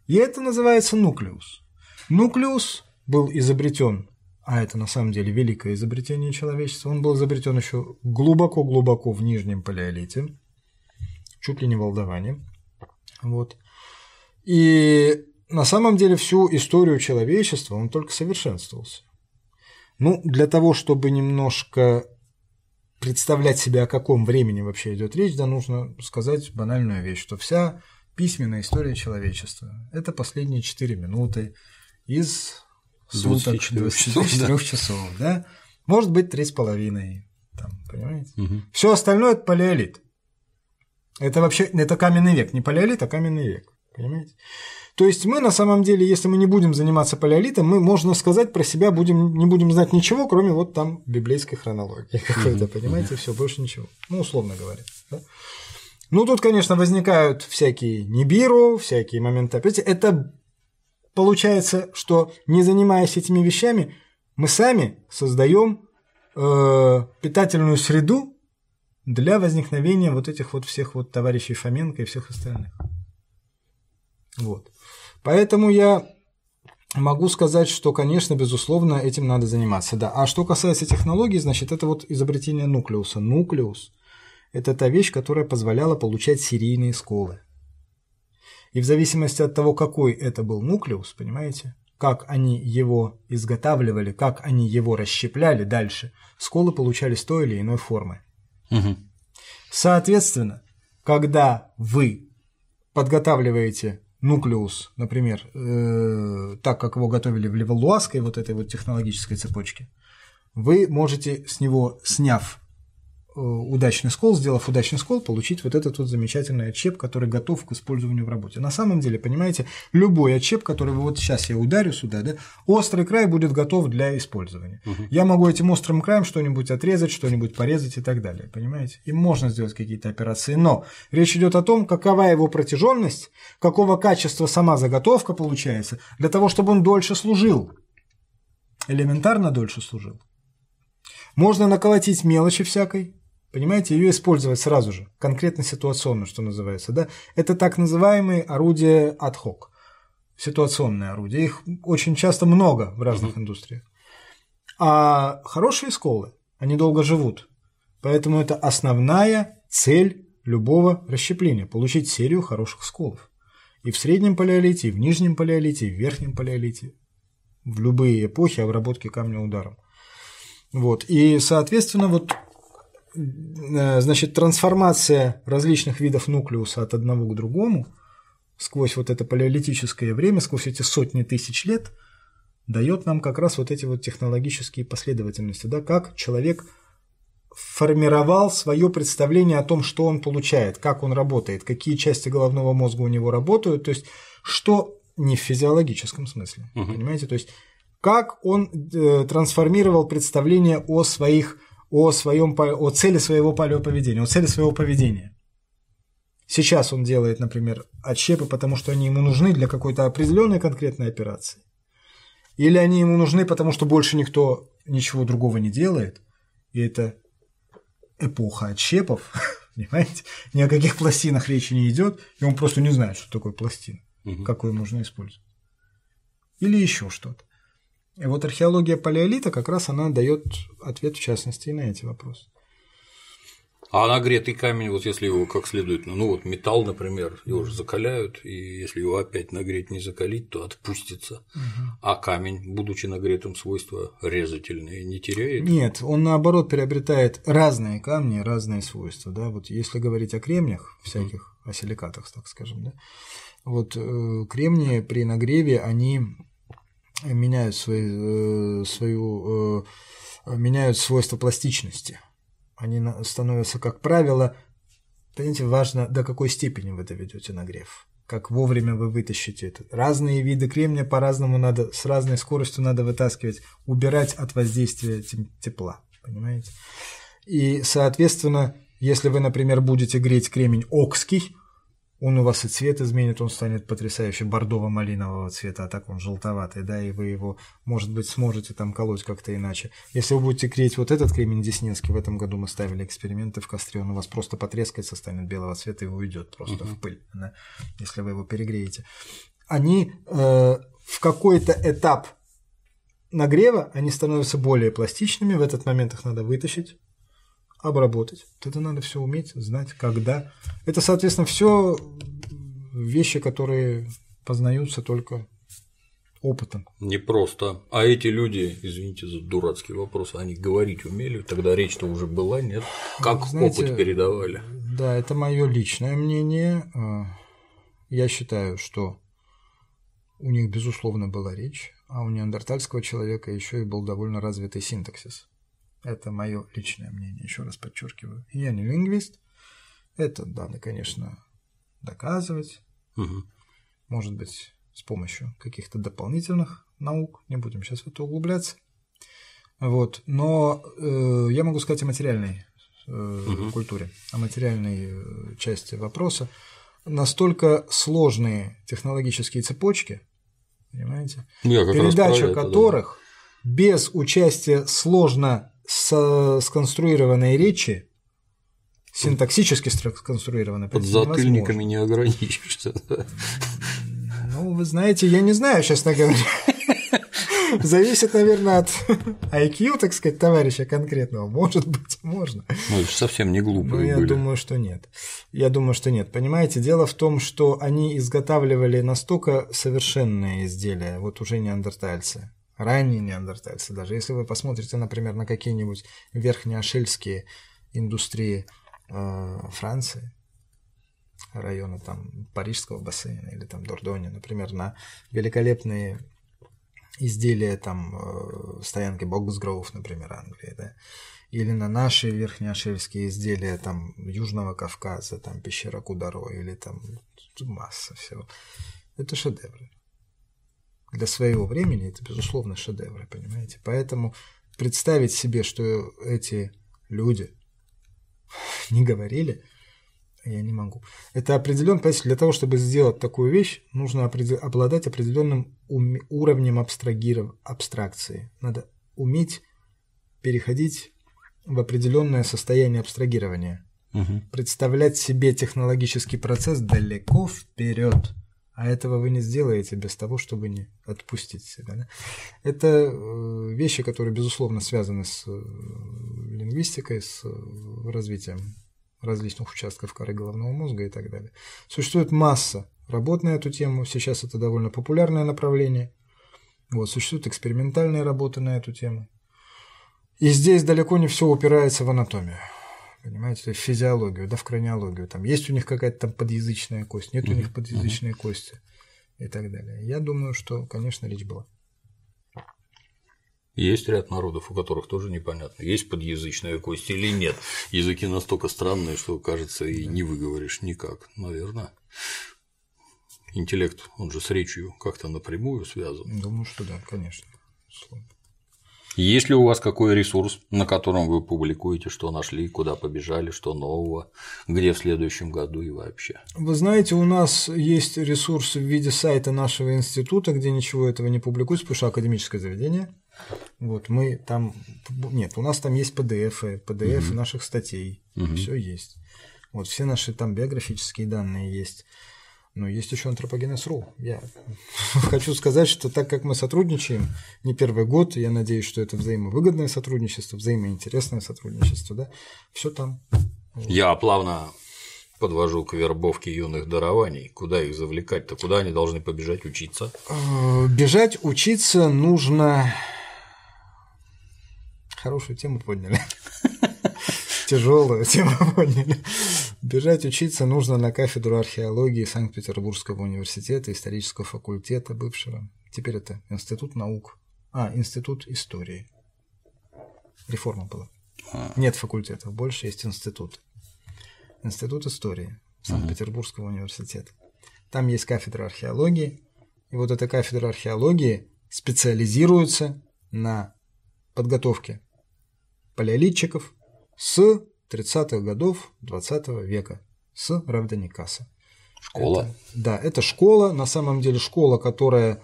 И это называется нуклеус. Нуклеус был изобретен, а это на самом деле великое изобретение человечества, он был изобретен еще глубоко-глубоко в Нижнем Палеолите, чуть ли не в Алдаване. Вот. И на самом деле всю историю человечества он только совершенствовался. Ну, для того, чтобы немножко представлять себе, о каком времени вообще идет речь, да нужно сказать банальную вещь, что вся письменная история человечества – это последние 4 минуты из суток 24, 24 да. часов, да? Может быть, 3,5, там, понимаете? Угу. Все остальное – это палеолит. Это вообще, это каменный век, не палеолит, а каменный век, понимаете? То есть мы на самом деле, если мы не будем заниматься палеолитом, мы, можно сказать, про себя будем, не будем знать ничего, кроме вот там библейской хронологии какой-то, понимаете, все, больше ничего. Ну, условно говоря. Да? Ну, тут, конечно, возникают всякие Нибиру, всякие моменты. Это получается, что не занимаясь этими вещами, мы сами создаем э, питательную среду для возникновения вот этих вот всех вот товарищей Фоменко и всех остальных. Вот. Поэтому я могу сказать, что, конечно, безусловно, этим надо заниматься. Да. А что касается технологий, значит, это вот изобретение нуклеуса. Нуклеус – это та вещь, которая позволяла получать серийные сколы. И в зависимости от того, какой это был нуклеус, понимаете, как они его изготавливали, как они его расщепляли дальше, сколы получались той или иной формы. Угу. Соответственно, когда вы подготавливаете нуклеус, например, э, так как его готовили в леволуазской вот этой вот технологической цепочке, вы можете с него, сняв удачный скол, сделав удачный скол, получить вот этот вот замечательный отчеп, который готов к использованию в работе. На самом деле, понимаете, любой отчеп, который вот сейчас я ударю сюда, да, острый край будет готов для использования. Угу. Я могу этим острым краем что-нибудь отрезать, что-нибудь порезать и так далее, понимаете? И можно сделать какие-то операции, но речь идет о том, какова его протяженность, какого качества сама заготовка получается, для того, чтобы он дольше служил. Элементарно дольше служил. Можно наколотить мелочи всякой, Понимаете, ее использовать сразу же, конкретно ситуационно, что называется. Да? Это так называемые орудия ad hoc, ситуационные орудия. Их очень часто много в разных mm-hmm. индустриях. А хорошие сколы, они долго живут. Поэтому это основная цель любого расщепления – получить серию хороших сколов. И в среднем палеолите, и в нижнем палеолите, и в верхнем палеолите. В любые эпохи обработки камня ударом. Вот. И, соответственно, вот значит, трансформация различных видов нуклеуса от одного к другому сквозь вот это палеолитическое время, сквозь эти сотни тысяч лет, дает нам как раз вот эти вот технологические последовательности, да, как человек формировал свое представление о том, что он получает, как он работает, какие части головного мозга у него работают, то есть что не в физиологическом смысле, угу. понимаете, то есть как он э, трансформировал представление о своих о своем о цели своего палеоповедения, о цели своего поведения. Сейчас он делает, например, отщепы, потому что они ему нужны для какой-то определенной конкретной операции. Или они ему нужны, потому что больше никто ничего другого не делает, и это эпоха отщепов, понимаете? Ни о каких пластинах речи не идет, и он просто не знает, что такое пластина, угу. какую можно использовать. Или еще что-то. И вот археология палеолита как раз она дает ответ в частности и на эти вопросы. А нагретый камень, вот если его как следует, ну вот металл, например, его же закаляют, и если его опять нагреть не закалить, то отпустится. Угу. А камень, будучи нагретым, свойства резательные не теряет? Нет, он наоборот приобретает разные камни, разные свойства. Да? Вот если говорить о кремниях, всяких, угу. о силикатах, так скажем, да, вот э, кремнии при нагреве они меняют свои, э, свою, э, меняют свойства пластичности они становятся, как правило, понимаете, важно, до какой степени вы доведете нагрев, как вовремя вы вытащите это. Разные виды кремния по-разному надо, с разной скоростью надо вытаскивать, убирать от воздействия тепла, понимаете? И, соответственно, если вы, например, будете греть кремень окский, он у вас и цвет изменит, он станет потрясающе бордово-малинового цвета, а так он желтоватый, да, и вы его, может быть, сможете там колоть как-то иначе. Если вы будете греть вот этот кремень Деснинский, в этом году мы ставили эксперименты в костре, он у вас просто потрескается, станет белого цвета и уйдет просто uh-huh. в пыль, да, если вы его перегреете. Они э, в какой-то этап нагрева, они становятся более пластичными, в этот момент их надо вытащить, обработать. Это надо все уметь, знать, когда. Это, соответственно, все вещи, которые познаются только опытом. Не просто. А эти люди, извините за дурацкий вопрос, они говорить умели? Тогда речь-то уже была, нет? Как Знаете, опыт передавали? Да, это мое личное мнение. А, я считаю, что у них, безусловно, была речь, а у неандертальского человека еще и был довольно развитый синтаксис. Это мое личное мнение, еще раз подчеркиваю. Я не лингвист. Это надо, конечно, доказывать. Угу. Может быть, с помощью каких-то дополнительных наук. Не будем сейчас в это углубляться. Вот. Но э, я могу сказать о материальной э, угу. культуре, о материальной э, части вопроса. Настолько сложные технологические цепочки, понимаете, передача которых да. без участия сложно с сконструированной речи, синтаксически сконструированной. Под затыльниками не ограничишься. Ну, вы знаете, я не знаю, честно говоря. Зависит, наверное, от IQ, так сказать, товарища конкретного. Может быть, можно. Ну, это совсем не глупые Но я были. думаю, что нет. Я думаю, что нет. Понимаете, дело в том, что они изготавливали настолько совершенные изделия, вот уже неандертальцы, ранние неандертальцы даже. Если вы посмотрите, например, на какие-нибудь верхнеошельские индустрии э, Франции, района там Парижского бассейна или там Дордоне, например, на великолепные изделия там э, стоянки Боксгроув, например, Англии, да, или на наши верхнеошельские изделия там Южного Кавказа, там пещера Кударо или там масса всего. Это шедевры для своего времени это, безусловно, шедевры, понимаете? Поэтому представить себе, что эти люди не говорили, я не могу. Это определенно, понимаете, для того, чтобы сделать такую вещь, нужно обладать определенным уровнем абстрагиров... абстракции. Надо уметь переходить в определенное состояние абстрагирования. Угу. Представлять себе технологический процесс далеко вперед. А этого вы не сделаете без того, чтобы не отпустить себя. Да? Это э, вещи, которые, безусловно, связаны с э, лингвистикой, с э, развитием различных участков коры головного мозга и так далее. Существует масса работ на эту тему. Сейчас это довольно популярное направление. Вот, существуют экспериментальные работы на эту тему. И здесь далеко не все упирается в анатомию понимаете, в физиологию, да, в краниологию. Там есть у них какая-то там подъязычная кость, нет у них подъязычной кости и так далее. Я думаю, что, конечно, речь была. Есть ряд народов, у которых тоже непонятно, есть подъязычная кость или нет. Языки настолько странные, что, кажется, и не выговоришь никак. Наверное. Интеллект, он же с речью как-то напрямую связан. Думаю, что да, конечно. Есть ли у вас какой ресурс, на котором вы публикуете, что нашли, куда побежали, что нового, где в следующем году и вообще? Вы знаете, у нас есть ресурс в виде сайта нашего института, где ничего этого не публикуется, потому что академическое заведение. Вот мы там нет, у нас там есть PDF, PDF угу. наших статей, угу. все есть. Вот все наши там биографические данные есть. Но есть еще антропогенез.ру. Я хочу сказать, что так как мы сотрудничаем не первый год, я надеюсь, что это взаимовыгодное сотрудничество, взаимоинтересное сотрудничество, да, все там. Я плавно подвожу к вербовке юных дарований. Куда их завлекать-то? Куда они должны побежать учиться? Э, бежать учиться нужно. Хорошую тему подняли. Тяжелую тему подняли. Бежать учиться нужно на кафедру археологии Санкт-Петербургского университета, исторического факультета бывшего. Теперь это Институт наук. А, Институт истории. Реформа была. А. Нет факультетов, больше есть институт. Институт истории Санкт-Петербургского университета. Там есть кафедра археологии, и вот эта кафедра археологии специализируется на подготовке палеолитчиков с 30-х годов 20 века с Равданикаса. Школа? Это, да, это школа, на самом деле школа, которая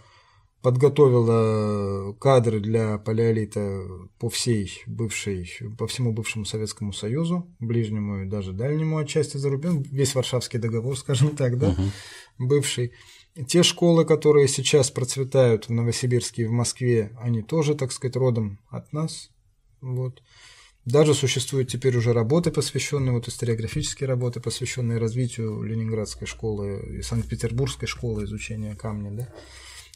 подготовила кадры для палеолита по всей бывшей, по всему бывшему Советскому Союзу, ближнему и даже дальнему отчасти зарубежному, весь Варшавский договор, скажем так, да, угу. бывший. Те школы, которые сейчас процветают в Новосибирске и в Москве, они тоже, так сказать, родом от нас. Вот. Даже существуют теперь уже работы, посвященные, вот историографические работы, посвященные развитию Ленинградской школы и Санкт-Петербургской школы изучения камня, да.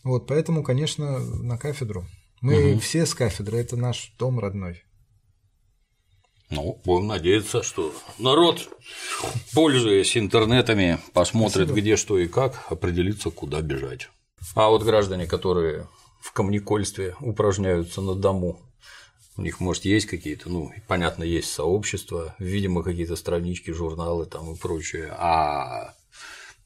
Вот, поэтому, конечно, на кафедру. Мы угу. все с кафедры, это наш дом родной. Ну, будем надеяться, что народ, пользуясь интернетами, посмотрит, Спасибо. где что и как, определится, куда бежать. А вот граждане, которые в камнекольстве упражняются на дому, у них, может, есть какие-то, ну, понятно, есть сообщества, видимо, какие-то странички, журналы там и прочее, а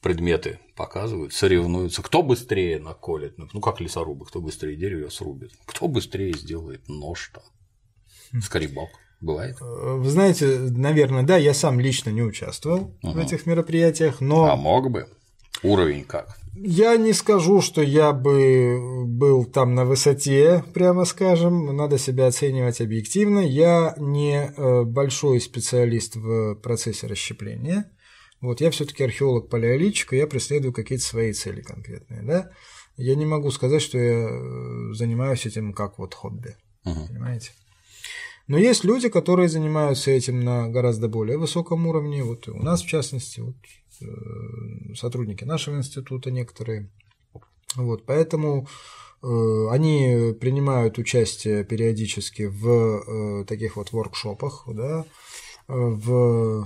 предметы показывают, соревнуются, кто быстрее наколет, ну, как лесорубы, кто быстрее дерево срубит, кто быстрее сделает нож там, скребок. Бывает? Э, вы знаете, наверное, да, я сам лично не участвовал угу. в этих мероприятиях, но. А мог бы? Уровень как? Я не скажу, что я бы был там на высоте, прямо скажем, надо себя оценивать объективно. Я не э, большой специалист в процессе расщепления. Вот я все-таки археолог-палеолитчик, и я преследую какие-то свои цели конкретные, да. Я не могу сказать, что я э, занимаюсь этим как вот хобби, угу. понимаете. Но есть люди, которые занимаются этим на гораздо более высоком уровне. Вот у нас, в частности, вот Э, сотрудники нашего института некоторые. Вот, поэтому э, они принимают участие периодически в э, таких вот воркшопах, да, в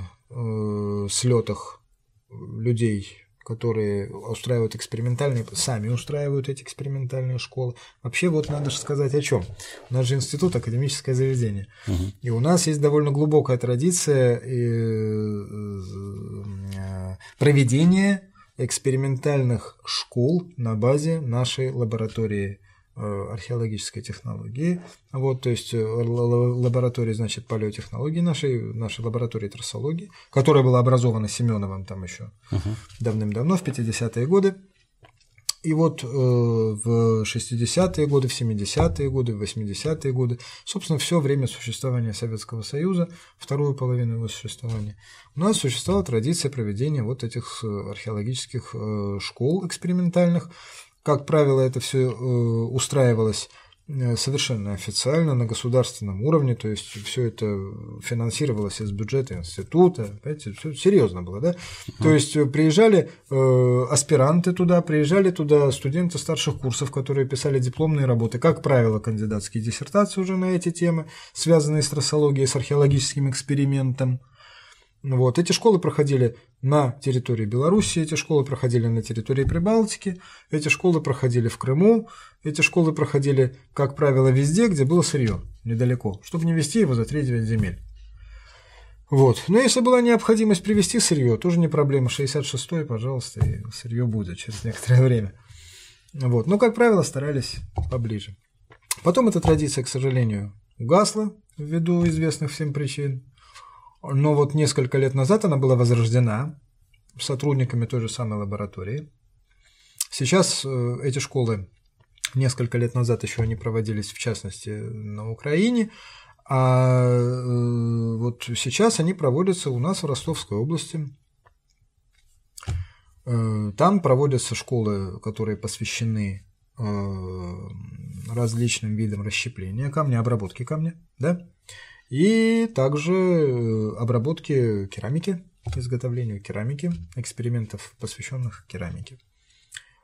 слетах людей которые устраивают экспериментальные, сами устраивают эти экспериментальные школы. Вообще вот надо же сказать о чем. У нас же институт, академическое заведение. Угу. И у нас есть довольно глубокая традиция э, э, проведения экспериментальных школ на базе нашей лаборатории археологической технологии. Вот, то есть э, лаборатория, значит, палеотехнологии нашей, нашей лаборатории трассологии, которая была образована Семеновым там еще uh-huh. давным-давно, в 50-е годы. И вот э, в 60-е годы, в 70-е годы, в 80-е годы, собственно, все время существования Советского Союза, вторую половину его существования, у нас существовала традиция проведения вот этих археологических школ экспериментальных, как правило, это все э, устраивалось э, совершенно официально на государственном уровне, то есть все это финансировалось из бюджета института, понимаете, все серьезно было, да? Uh-huh. То есть э, приезжали э, аспиранты туда, приезжали туда студенты старших курсов, которые писали дипломные работы, как правило, кандидатские диссертации уже на эти темы, связанные с трассологией, с археологическим экспериментом. Вот. Эти школы проходили на территории Беларуси, эти школы проходили на территории Прибалтики, эти школы проходили в Крыму, эти школы проходили, как правило, везде, где было сырье, недалеко, чтобы не вести его за 3-9 земель. Вот. Но если была необходимость привезти сырье, тоже не проблема. 66-й, пожалуйста, и сырье будет через некоторое время. Вот. Но, как правило, старались поближе. Потом эта традиция, к сожалению, угасла ввиду известных всем причин. Но вот несколько лет назад она была возрождена сотрудниками той же самой лаборатории. Сейчас э, эти школы несколько лет назад еще они проводились, в частности, на Украине, а э, вот сейчас они проводятся у нас в Ростовской области. Э, там проводятся школы, которые посвящены различным видам расщепления камня, обработки камня, да, и также э, обработки керамики, изготовлению керамики, экспериментов, посвященных керамике.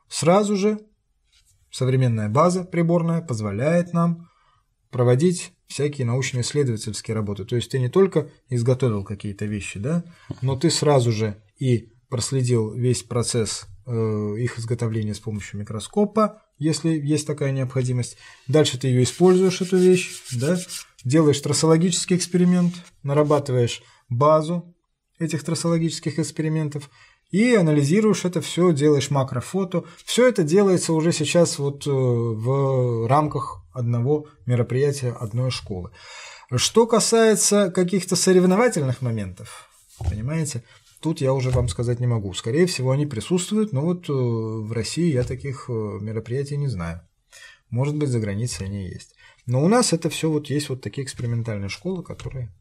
Сразу же современная база приборная позволяет нам проводить всякие научно-исследовательские работы. То есть ты не только изготовил какие-то вещи, да, но ты сразу же и проследил весь процесс э, их изготовления с помощью микроскопа, если есть такая необходимость. Дальше ты ее используешь, эту вещь, да, делаешь трассологический эксперимент, нарабатываешь базу этих трассологических экспериментов и анализируешь это все, делаешь макрофото. Все это делается уже сейчас вот э, в рамках одного мероприятия, одной школы. Что касается каких-то соревновательных моментов, понимаете, тут я уже вам сказать не могу. Скорее всего, они присутствуют, но вот э, в России я таких э, мероприятий не знаю. Может быть, за границей они есть. Но у нас это все вот есть вот такие экспериментальные школы, которые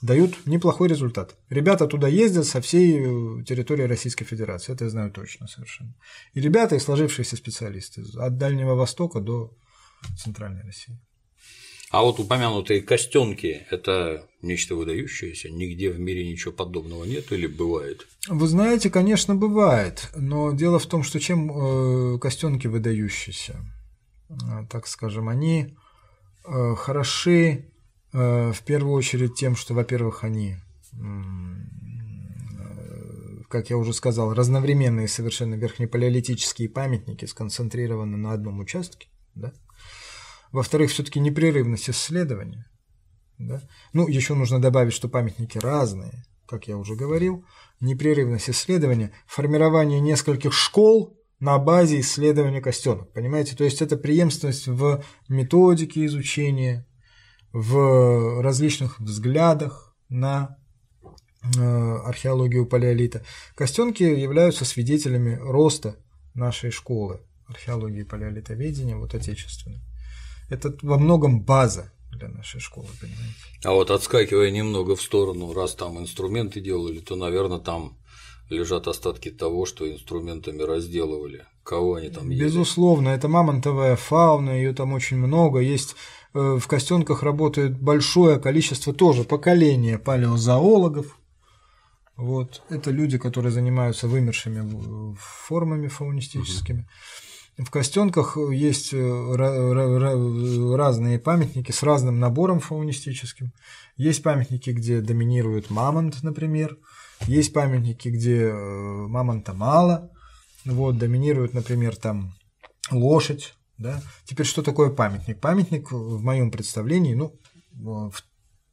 дают неплохой результат. Ребята туда ездят со всей э, территории Российской Федерации, это я знаю точно совершенно. И ребята, и сложившиеся специалисты от Дальнего Востока до Центральной России. А вот упомянутые костенки – это нечто выдающееся? Нигде в мире ничего подобного нет или бывает? Вы знаете, конечно, бывает, но дело в том, что чем э, костенки выдающиеся, э, так скажем, они хороши э, в первую очередь тем, что, во-первых, они, э, как я уже сказал, разновременные совершенно верхнепалеолитические памятники сконцентрированы на одном участке. Да? Во-вторых, все-таки непрерывность исследования. Да? Ну, еще нужно добавить, что памятники разные, как я уже говорил. Непрерывность исследования, формирование нескольких школ на базе исследования костенок. Понимаете? То есть это преемственность в методике изучения, в различных взглядах на э, археологию палеолита. Костенки являются свидетелями роста нашей школы археологии палеолитоведения, вот отечественной. Это во многом база для нашей школы, понимаете. А вот отскакивая немного в сторону, раз там инструменты делали, то, наверное, там лежат остатки того, что инструментами разделывали. Кого они там ели? Безусловно, это мамонтовая фауна, ее там очень много. Есть э, в Костенках работает большое количество тоже поколения палеозоологов. Вот. Это люди, которые занимаются вымершими формами фаунистическими. Угу. В Костенках есть э, разные памятники с разным набором фаунистическим. Есть памятники, где доминирует мамонт, например. Есть памятники, где э, мамонта мало, вот, доминирует, например, там лошадь, да. Теперь что такое памятник? Памятник в моем представлении, ну, в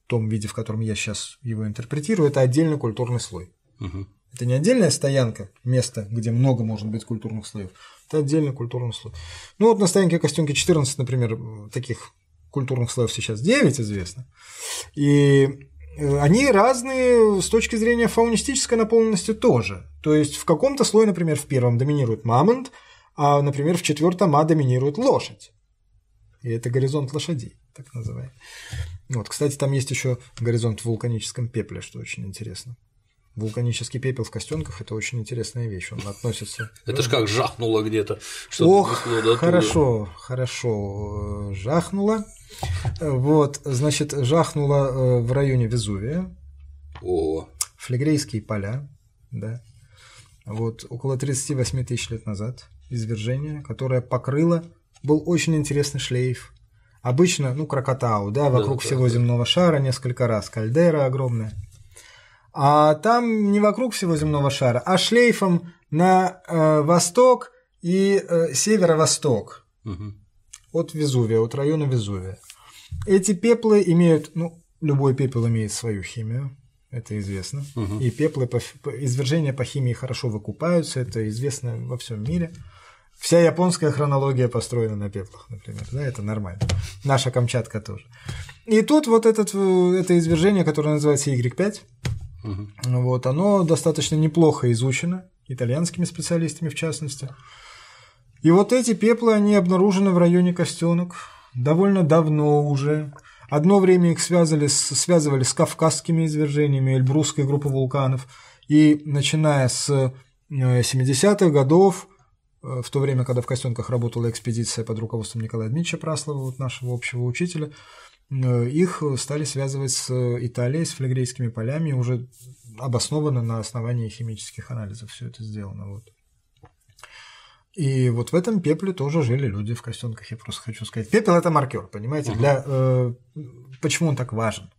том виде, в котором я сейчас его интерпретирую, это отдельный культурный слой. Угу. Это не отдельная стоянка, место, где много может быть культурных слоев. Это отдельный культурный слой. Ну вот на стоянке Костюмки 14, например, таких культурных слоев сейчас 9 известно. И Э, они разные с точки зрения фаунистической наполненности тоже. То есть в каком-то слое, например, в первом доминирует мамонт, а, например, в четвертом А доминирует лошадь. И это горизонт лошадей, так называемый. Вот, кстати, там есть еще горизонт в вулканическом пепле, что очень интересно. Вулканический пепел в костенках это очень интересная вещь. Он относится. Это ж как жахнуло где-то. Ох, хорошо, хорошо жахнуло. Вот, значит, жахнуло э, в районе Везувия. О. Флегрейские поля, да. Вот, около 38 тысяч лет назад извержение, которое покрыло, был очень интересный шлейф. Обычно, ну, крокотау, да, вокруг да, всего да, земного шара несколько раз, кальдера огромная. А там не вокруг всего земного шара, а шлейфом на э, восток и э, северо-восток. Угу. От Везувия, от района Везувия. Эти пеплы имеют, ну, любой пепел имеет свою химию, это известно. Угу. И пеплы, по, извержения по химии хорошо выкупаются, это известно во всем мире. Вся японская хронология построена на пеплах, например, да, это нормально. Наша Камчатка тоже. И тут вот этот, э, это извержение, которое называется Y5, угу. вот, оно достаточно неплохо изучено, итальянскими специалистами в частности. И вот эти пеплы, они обнаружены в районе Костенок довольно давно уже. Одно время их связывали с, связывали с кавказскими извержениями Эльбрусской группы вулканов. И начиная с 70-х э, годов Э, в то время, когда в Костенках работала экспедиция под руководством Николая Дмитриевича Праслова, вот нашего общего учителя, э, их стали связывать с Италией, с флегрейскими полями, уже обоснованно на основании химических анализов все это сделано. Вот. И вот в этом пепле тоже жили люди в Костенках, я просто хочу сказать. Пепел – это маркер, понимаете? Угу. Для, э, почему он так важен?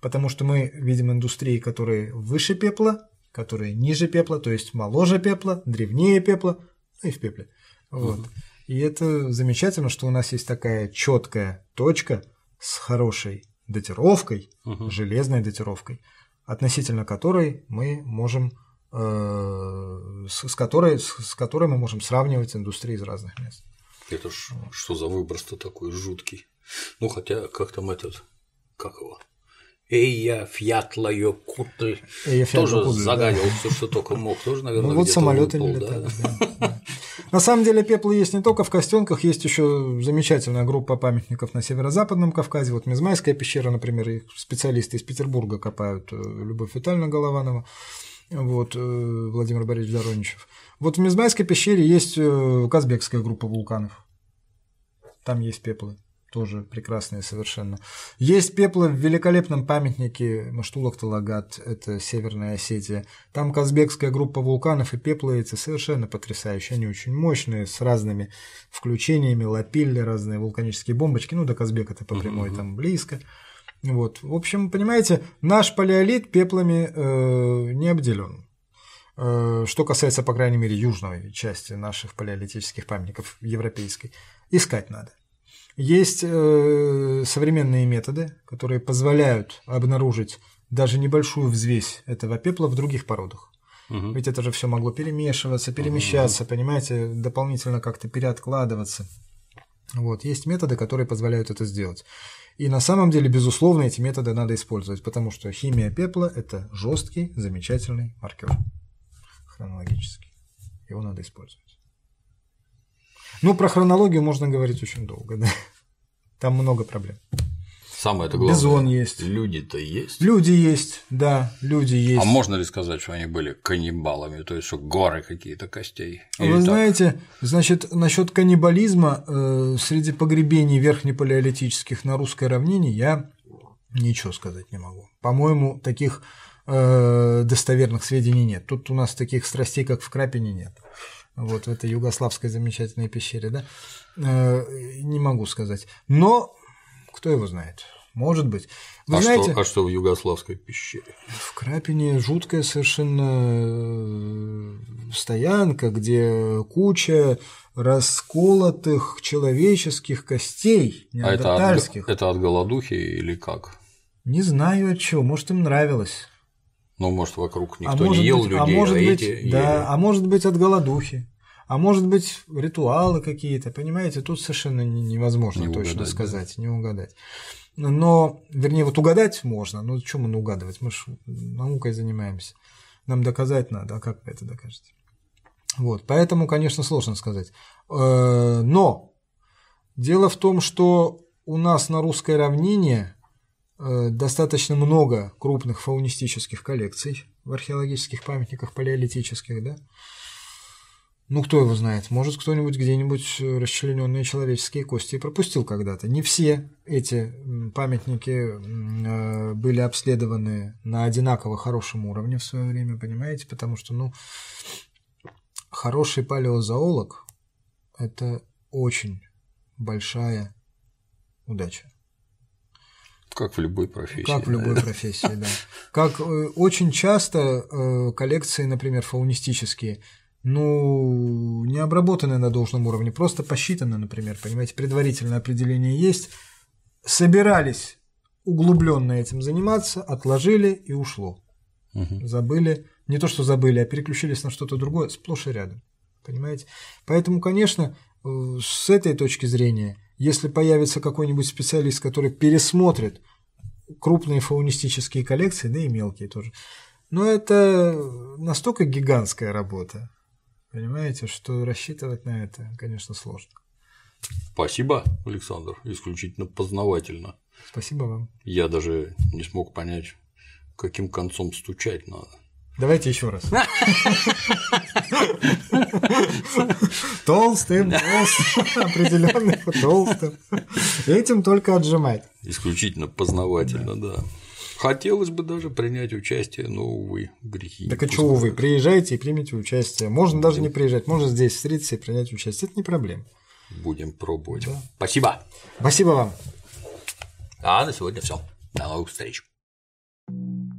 Потому что мы видим индустрии, которые выше пепла, которые ниже пепла, то есть моложе пепла, древнее пепла – и в пепле. Вот. Угу. И это замечательно, что у нас есть такая четкая точка с хорошей датировкой, угу. железной датировкой, относительно которой мы можем с, которой, с которой мы можем сравнивать индустрии из разных мест. Это ж, что за выброс-то такой жуткий? Ну, хотя, как там этот, как его, Эйя Фьятлайо Кутль тоже Кутль, загадил да. все, что только мог. Тоже, наверное, ну, вот самолеты не летали. Да. Да, На самом деле пепла есть не только в Костенках, есть еще замечательная группа памятников на северо-западном Кавказе. Вот Мизмайская пещера, например, их специалисты из Петербурга копают, э, Любовь Витальевна Голованова, вот, э, Владимир Борисович Дороничев. Вот в Мизмайской пещере есть э, казбекская группа вулканов. Там есть пеплы тоже прекрасные совершенно. Есть пеплы в великолепном памятнике Маштулах-Талагат, это Северная Осетия. Там казбекская группа вулканов и пеплы эти совершенно потрясающие. Они очень мощные, с разными включениями, лапилли, разные вулканические бомбочки. Ну, до Казбека это по прямой, uh-huh. там близко. Вот. В общем, понимаете, наш палеолит пеплами э, не обделен. Э, что касается, по крайней мере, южной части наших палеолитических памятников европейской, искать надо. Есть э, современные методы, которые позволяют обнаружить даже небольшую взвесь этого пепла в других породах. Угу. Ведь это же все могло перемешиваться, перемещаться, угу. понимаете, дополнительно как-то переоткладываться. Вот, есть методы, которые позволяют это сделать. И на самом деле, безусловно, эти методы надо использовать, потому что химия пепла – это жесткий, замечательный маркер хронологический. Его надо использовать. Ну, про хронологию можно говорить очень долго, да. Там много проблем. Самое это главное. Бизон есть. Люди-то есть. Люди есть, да, люди есть. А можно ли сказать, что они были каннибалами, то есть что горы какие-то костей? Или Вы так? знаете, значит, насчет каннибализма э, среди погребений верхнепалеолитических на русской равнине я ничего сказать не могу. По-моему, таких э, достоверных сведений нет. Тут у нас таких страстей, как в Крапине, нет вот в этой югославской замечательной пещере, да, э, не могу сказать. Но кто его знает? Может быть. Вы а, знаете, что, а что в югославской пещере? В Крапине жуткая совершенно э, стоянка, где куча расколотых человеческих костей, неандертальских. А это от, это от голодухи или как? Не знаю от чего, может им нравилось. Ну, может, вокруг а никто а не ел быть, людей, а, может а быть, эти да, ели. а может быть от голодухи. А может быть, ритуалы какие-то, понимаете, тут совершенно невозможно не точно угадать, сказать, да. не угадать. Но, вернее, вот угадать можно, но что мы угадывать? Мы же наукой занимаемся. Нам доказать надо, а как вы это докажете? Вот, поэтому, конечно, сложно сказать. Э, но дело в том, что у нас на русской равнине Э, достаточно много крупных фаунистических коллекций в археологических памятниках палеолитических, да? Ну, кто его знает, может, кто-нибудь где-нибудь расчлененные человеческие кости пропустил когда-то. Не все эти памятники э, были обследованы на одинаково хорошем уровне в свое время, понимаете? Потому что, ну, хороший палеозоолог – это очень большая удача. Как в любой профессии. Как в любой профессии, да. Как э, очень часто э, коллекции, например, фаунистические, ну, не обработаны на должном уровне, просто посчитаны, например, понимаете, предварительное определение есть, собирались углубленно этим заниматься, отложили и ушло. Угу. Забыли, не то что забыли, а переключились на что-то другое, сплошь и рядом. Понимаете? Поэтому, конечно, э, с этой точки зрения, если появится какой-нибудь специалист, который пересмотрит крупные фаунистические коллекции, да и мелкие тоже, но это настолько гигантская работа, понимаете, что рассчитывать на это, конечно, сложно. Спасибо, Александр, исключительно познавательно. Спасибо вам. Я даже не смог понять, каким концом стучать надо. Давайте еще раз. Толстым, толстым, определенный толстым. Этим только отжимать. Исключительно познавательно, да. Хотелось бы даже принять участие, но, увы, грехи. Так а что, увы, приезжайте и примите участие. Можно даже не приезжать, можно здесь встретиться и принять участие. Это не проблема. Будем пробовать. Да. Спасибо. Спасибо вам. А на сегодня все. До новых встреч. thank you